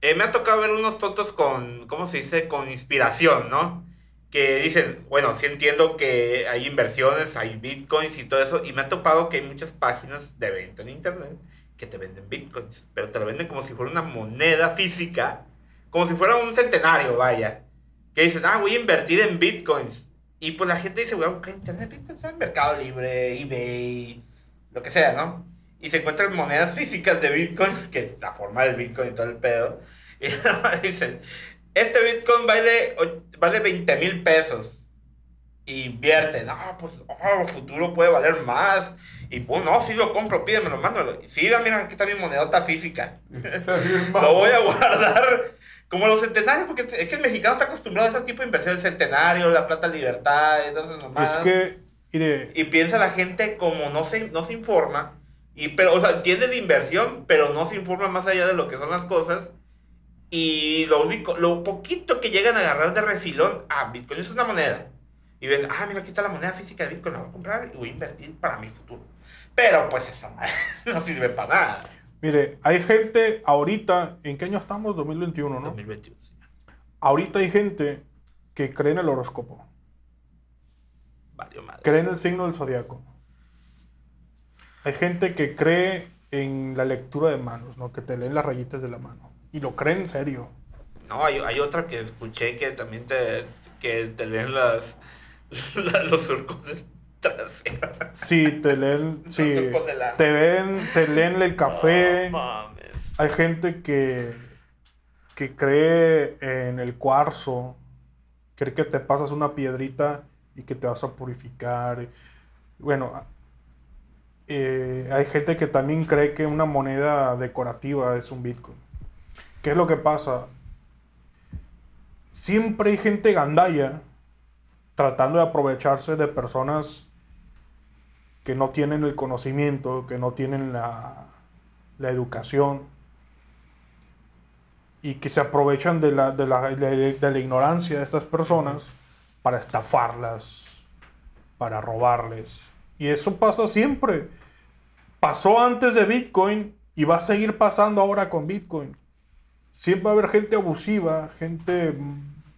eh, me ha tocado ver unos tontos con, ¿cómo se dice? Con inspiración, ¿no? Que dicen, bueno, sí entiendo que hay inversiones, hay bitcoins y todo eso, y me ha topado que hay muchas páginas de venta en internet que te venden bitcoins, pero te lo venden como si fuera una moneda física, como si fuera un centenario, vaya. Que dicen, ah, voy a invertir en bitcoins. Y pues la gente dice, bueno, ¿qué internet? Bitcoins en Mercado Libre, eBay, lo que sea, ¿no? Y se encuentran monedas físicas de Bitcoin, que es la forma del Bitcoin y todo el pedo. Y dicen, este Bitcoin vale, vale 20 mil pesos. Y invierten, ah, pues, oh, futuro puede valer más. Y pues, no, sí lo compro, pídemelo, mándamelo. Y Sí, mira, aquí está mi monedota física. Lo voy a guardar como los centenarios, porque es que el mexicano está acostumbrado a ese tipo de inversiones, centenario, la plata libertad, entonces Es nomás. que, mire, Y piensa la gente como no se, no se informa, y, pero, o sea, entiende de inversión, pero no se informa más allá de lo que son las cosas. Y lo único, lo poquito que llegan a agarrar de refilón, ah, Bitcoin es una moneda. Y ven, ah, mira, aquí está la moneda física de Bitcoin, la voy a comprar y voy a invertir para mi futuro. Pero pues esa madre no sirve para nada. Mire, hay gente ahorita, ¿en qué año estamos? 2021, ¿no? 2021. sí. Ahorita hay gente que cree en el horóscopo, Valió madre. cree en el signo del zodiaco. Hay gente que cree en la lectura de manos, ¿no? Que te leen las rayitas de la mano. Y lo cree en serio. No, hay, hay otra que escuché que también te, que te leen las, la- los surcos trasero. Sí, te leen, sí, te leen, te leen el café. Mames. Hay gente que, que cree en el cuarzo, cree que te pasas una piedrita y que te vas a purificar. Bueno, eh, hay gente que también cree que una moneda decorativa es un Bitcoin. ¿Qué es lo que pasa? Siempre hay gente gandaya tratando de aprovecharse de personas que no tienen el conocimiento, que no tienen la, la educación y que se aprovechan de la, de, la, de- de la ignorancia de estas personas para estafarlas, para robarles. Y eso pasa siempre. Pasó antes de Bitcoin y va a seguir pasando ahora con Bitcoin. Siempre va a haber gente abusiva, gente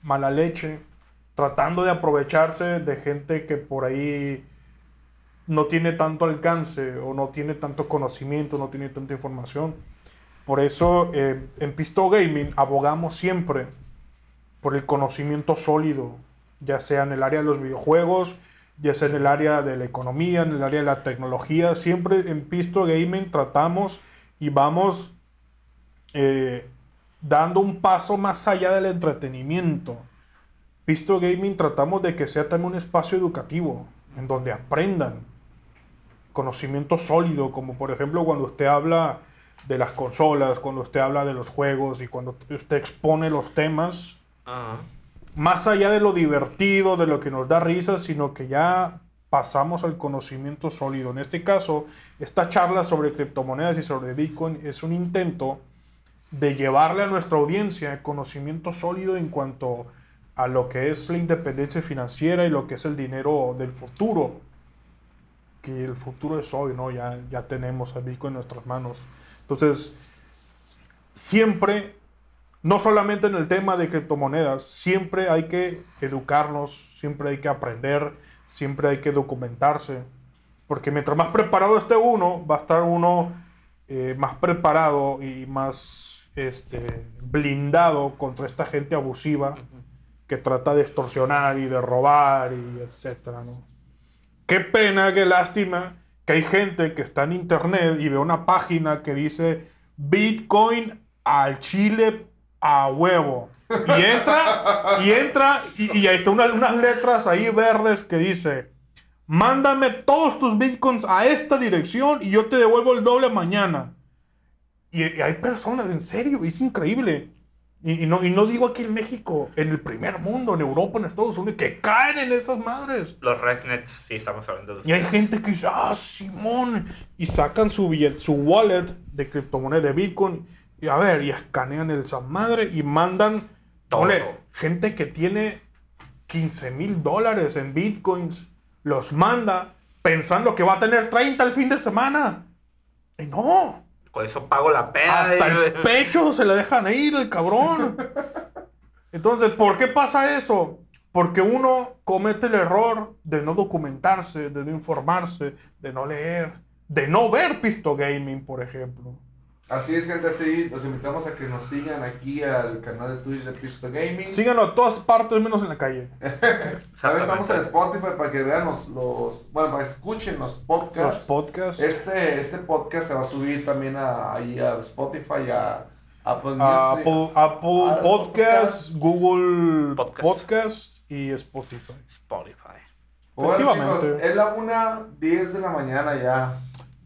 mala leche, tratando de aprovecharse de gente que por ahí no tiene tanto alcance o no tiene tanto conocimiento, no tiene tanta información. Por eso eh, en Pisto Gaming abogamos siempre por el conocimiento sólido, ya sea en el área de los videojuegos, ya sea en el área de la economía, en el área de la tecnología. Siempre en Pisto Gaming tratamos y vamos eh, dando un paso más allá del entretenimiento. Pisto Gaming tratamos de que sea también un espacio educativo, en donde aprendan conocimiento sólido, como por ejemplo cuando usted habla de las consolas, cuando usted habla de los juegos y cuando usted expone los temas, más allá de lo divertido, de lo que nos da risa, sino que ya pasamos al conocimiento sólido. En este caso, esta charla sobre criptomonedas y sobre Bitcoin es un intento de llevarle a nuestra audiencia conocimiento sólido en cuanto a lo que es la independencia financiera y lo que es el dinero del futuro. Que el futuro es hoy, ¿no? Ya, ya tenemos a Bitcoin en nuestras manos. Entonces, siempre no solamente en el tema de criptomonedas, siempre hay que educarnos, siempre hay que aprender, siempre hay que documentarse. Porque mientras más preparado esté uno, va a estar uno eh, más preparado y más este, blindado contra esta gente abusiva que trata de extorsionar y de robar y etcétera, ¿no? Qué pena, qué lástima que hay gente que está en internet y ve una página que dice Bitcoin al Chile a huevo. Y entra, y entra, y, ahí están una- unas letras ahí verdes que dice, mándame todos tus bitcoins a esta dirección y yo te devuelvo el doble mañana. Y hay personas, en serio, es increíble. Y, y no, y no digo aquí en México, en el primer mundo, en Europa, en Estados Unidos, que caen en esas madres. Los Rednets, sí, estamos hablando de Y hay gente que dice, ah, Simón, y sacan su billet, su wallet de criptomoneda de Bitcoin, y a ver, y escanean el esa madre y mandan, Todo. ole, gente que tiene 15 mil dólares en Bitcoins, los manda pensando que va a tener 30 el fin de semana. Y no, Con eso pago la pena. hasta el pecho se le dejan ir el cabrón. Entonces, ¿por qué pasa eso? Porque uno comete el error de no documentarse, de no informarse, de no leer, de no ver Pisto Gaming, por ejemplo. Así es, gente, así los invitamos a que nos sigan aquí al canal de Twitch de Pisto Gaming. Síganlo a todas partes, menos en la calle. También estamos en Spotify para que vean los, los- bueno, para que escuchen los Los podcasts. podcasts. este, este podcast se va a subir también a, ahí a Spotify, a Apple a Music. Apple, Apple Podcasts, Google Podcast. Podcast y Spotify. Spotify. Bueno, chicos, es la 1.10 de la mañana ya.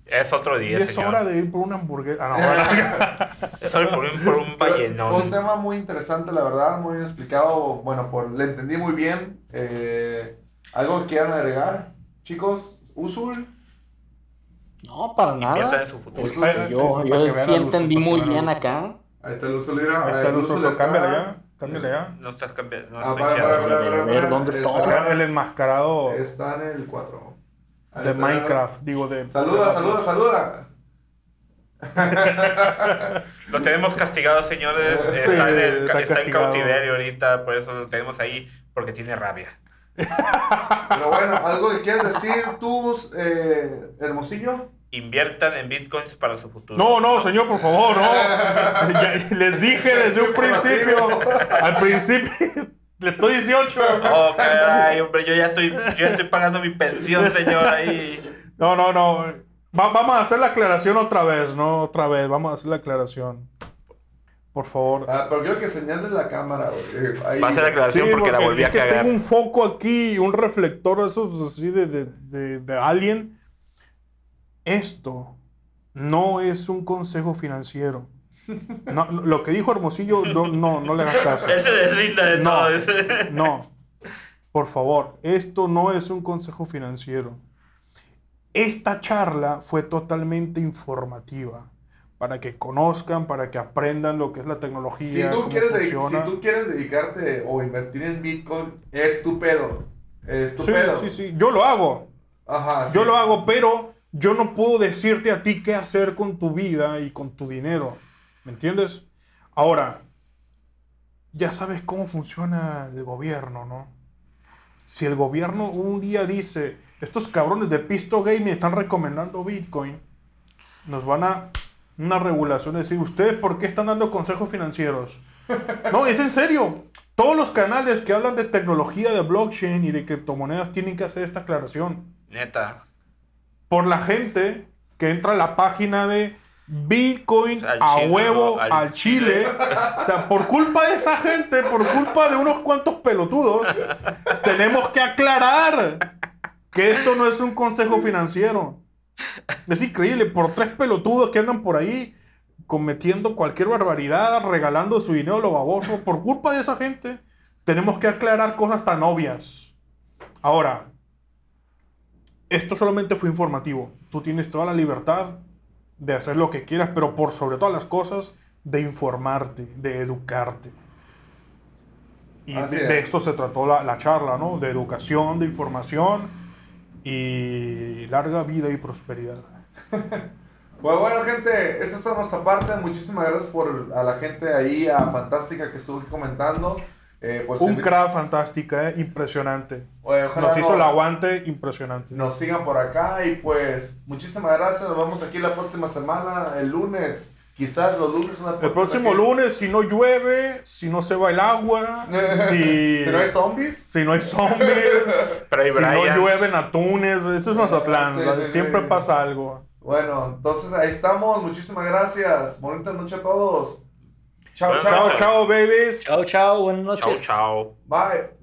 Es otro Y día, es señor. hora de ir por una hamburguesa. Ah, no, bueno. Es hora por un, por un Fue un vallenón. tema muy interesante, la verdad, muy bien explicado. Bueno, por, le entendí muy bien. Eh, ¿Algo que quieran agregar, chicos? ¿Usul? No, para nada. en su futuro. Este, yo yo sí entendí muy bien acá. Ahí está el Usul, mira. Ahí está el Usul cámbiale ya, cámbiale ya. No estás cambiando. No Ah, para, para, ver, para. ¿dónde está? Está- El enmascarado Está en el 4. De está. Minecraft, digo de... Saluda, de- saluda, saluda. Lo tenemos castigado, señores. Sí, está en, el, está está en castigado. cautiverio ahorita, por eso lo tenemos ahí, porque tiene rabia. Pero bueno, algo que quieras decir tú, eh, Hermosillo. Inviertan en bitcoins para su futuro. No, no, señor, por favor, no. Les dije desde un principio, al principio, le estoy 18. Oh, caray, hombre, yo ya estoy, yo ya estoy pagando mi pensión, señor, ahí. No, no, no. Va- vamos a hacer la aclaración otra vez, ¿no? Otra vez, vamos a hacer la aclaración. Por favor. Ah, pero quiero que señale la cámara, güey. Eh, ahí. Va a ser la aclaración Sí, porque la volví es a que cagar. tengo un foco aquí, un reflector, esos así de, de, de, de alien. Esto no es un consejo financiero. No, lo que dijo Hermosillo, no, no, no le hagas caso. Él se deslinda de No. todo. ese- No, por favor, esto no es un consejo financiero. Esta charla fue totalmente informativa para que conozcan, para que aprendan lo que es la Si tecnología, tú, cómo quieres funciona. si tú quieres dedicarte o invertir en Bitcoin, es tu pedo. Es tu Sí, pedo. sí, sí, yo lo hago. Ajá. Yo sí. lo hago, pero yo no puedo decirte a ti qué hacer con tu vida y con tu dinero. ¿Me entiendes? Ahora, ya sabes cómo funciona el gobierno, ¿no? Si el gobierno un día dice, estos cabrones de Pisto Gaming están recomendando Bitcoin, nos van a una regulación de decir, ¿ustedes por qué están dando consejos financieros? No, es en serio. Todos los canales que hablan de tecnología de blockchain y de criptomonedas tienen que hacer esta aclaración Neta. por la gente que entra a la página de Bitcoin Al a chile, huevo. Al al Chile. O sea, por culpa de esa gente, por culpa de unos cuantos pelotudos, tenemos que aclarar que esto no es un consejo financiero. Es increíble, por tres pelotudos que andan por ahí cometiendo cualquier barbaridad, regalando su dinero a lo baboso, por culpa de esa gente, tenemos que aclarar cosas tan obvias. Ahora, esto solamente fue informativo. Tú tienes toda la libertad de hacer lo que quieras, pero por sobre todas las cosas, de informarte, de educarte. Y de, de es. esto se trató la, la charla, ¿no? De educación, de información y larga vida y prosperidad. Pues bueno, gente, esta es nuestra parte. Muchísimas gracias por a la gente ahí, a Fantástica que estuvo aquí comentando. Eh, pues, Un crack fantástica, ¿eh? impresionante. Oye, ojalá Nos hizo no- el aguante impresionante. nos sigan por acá y pues muchísimas gracias. Nos vemos aquí la próxima semana, el lunes. Quizás los lunes. una El próximo lunes, si no llueve, si no se va el agua, si, ¿No hay zombies? si no hay zombies, Pero si no llueven atunes. Esto es Mazatlán, Sí, siempre sí. pasa algo. Bueno, entonces ahí estamos. Muchísimas gracias. Bonita noche a todos. Ciao, ciao, ciao, ciao babies. Ciao, ciao, buenas noches. Chao, chao. Bye.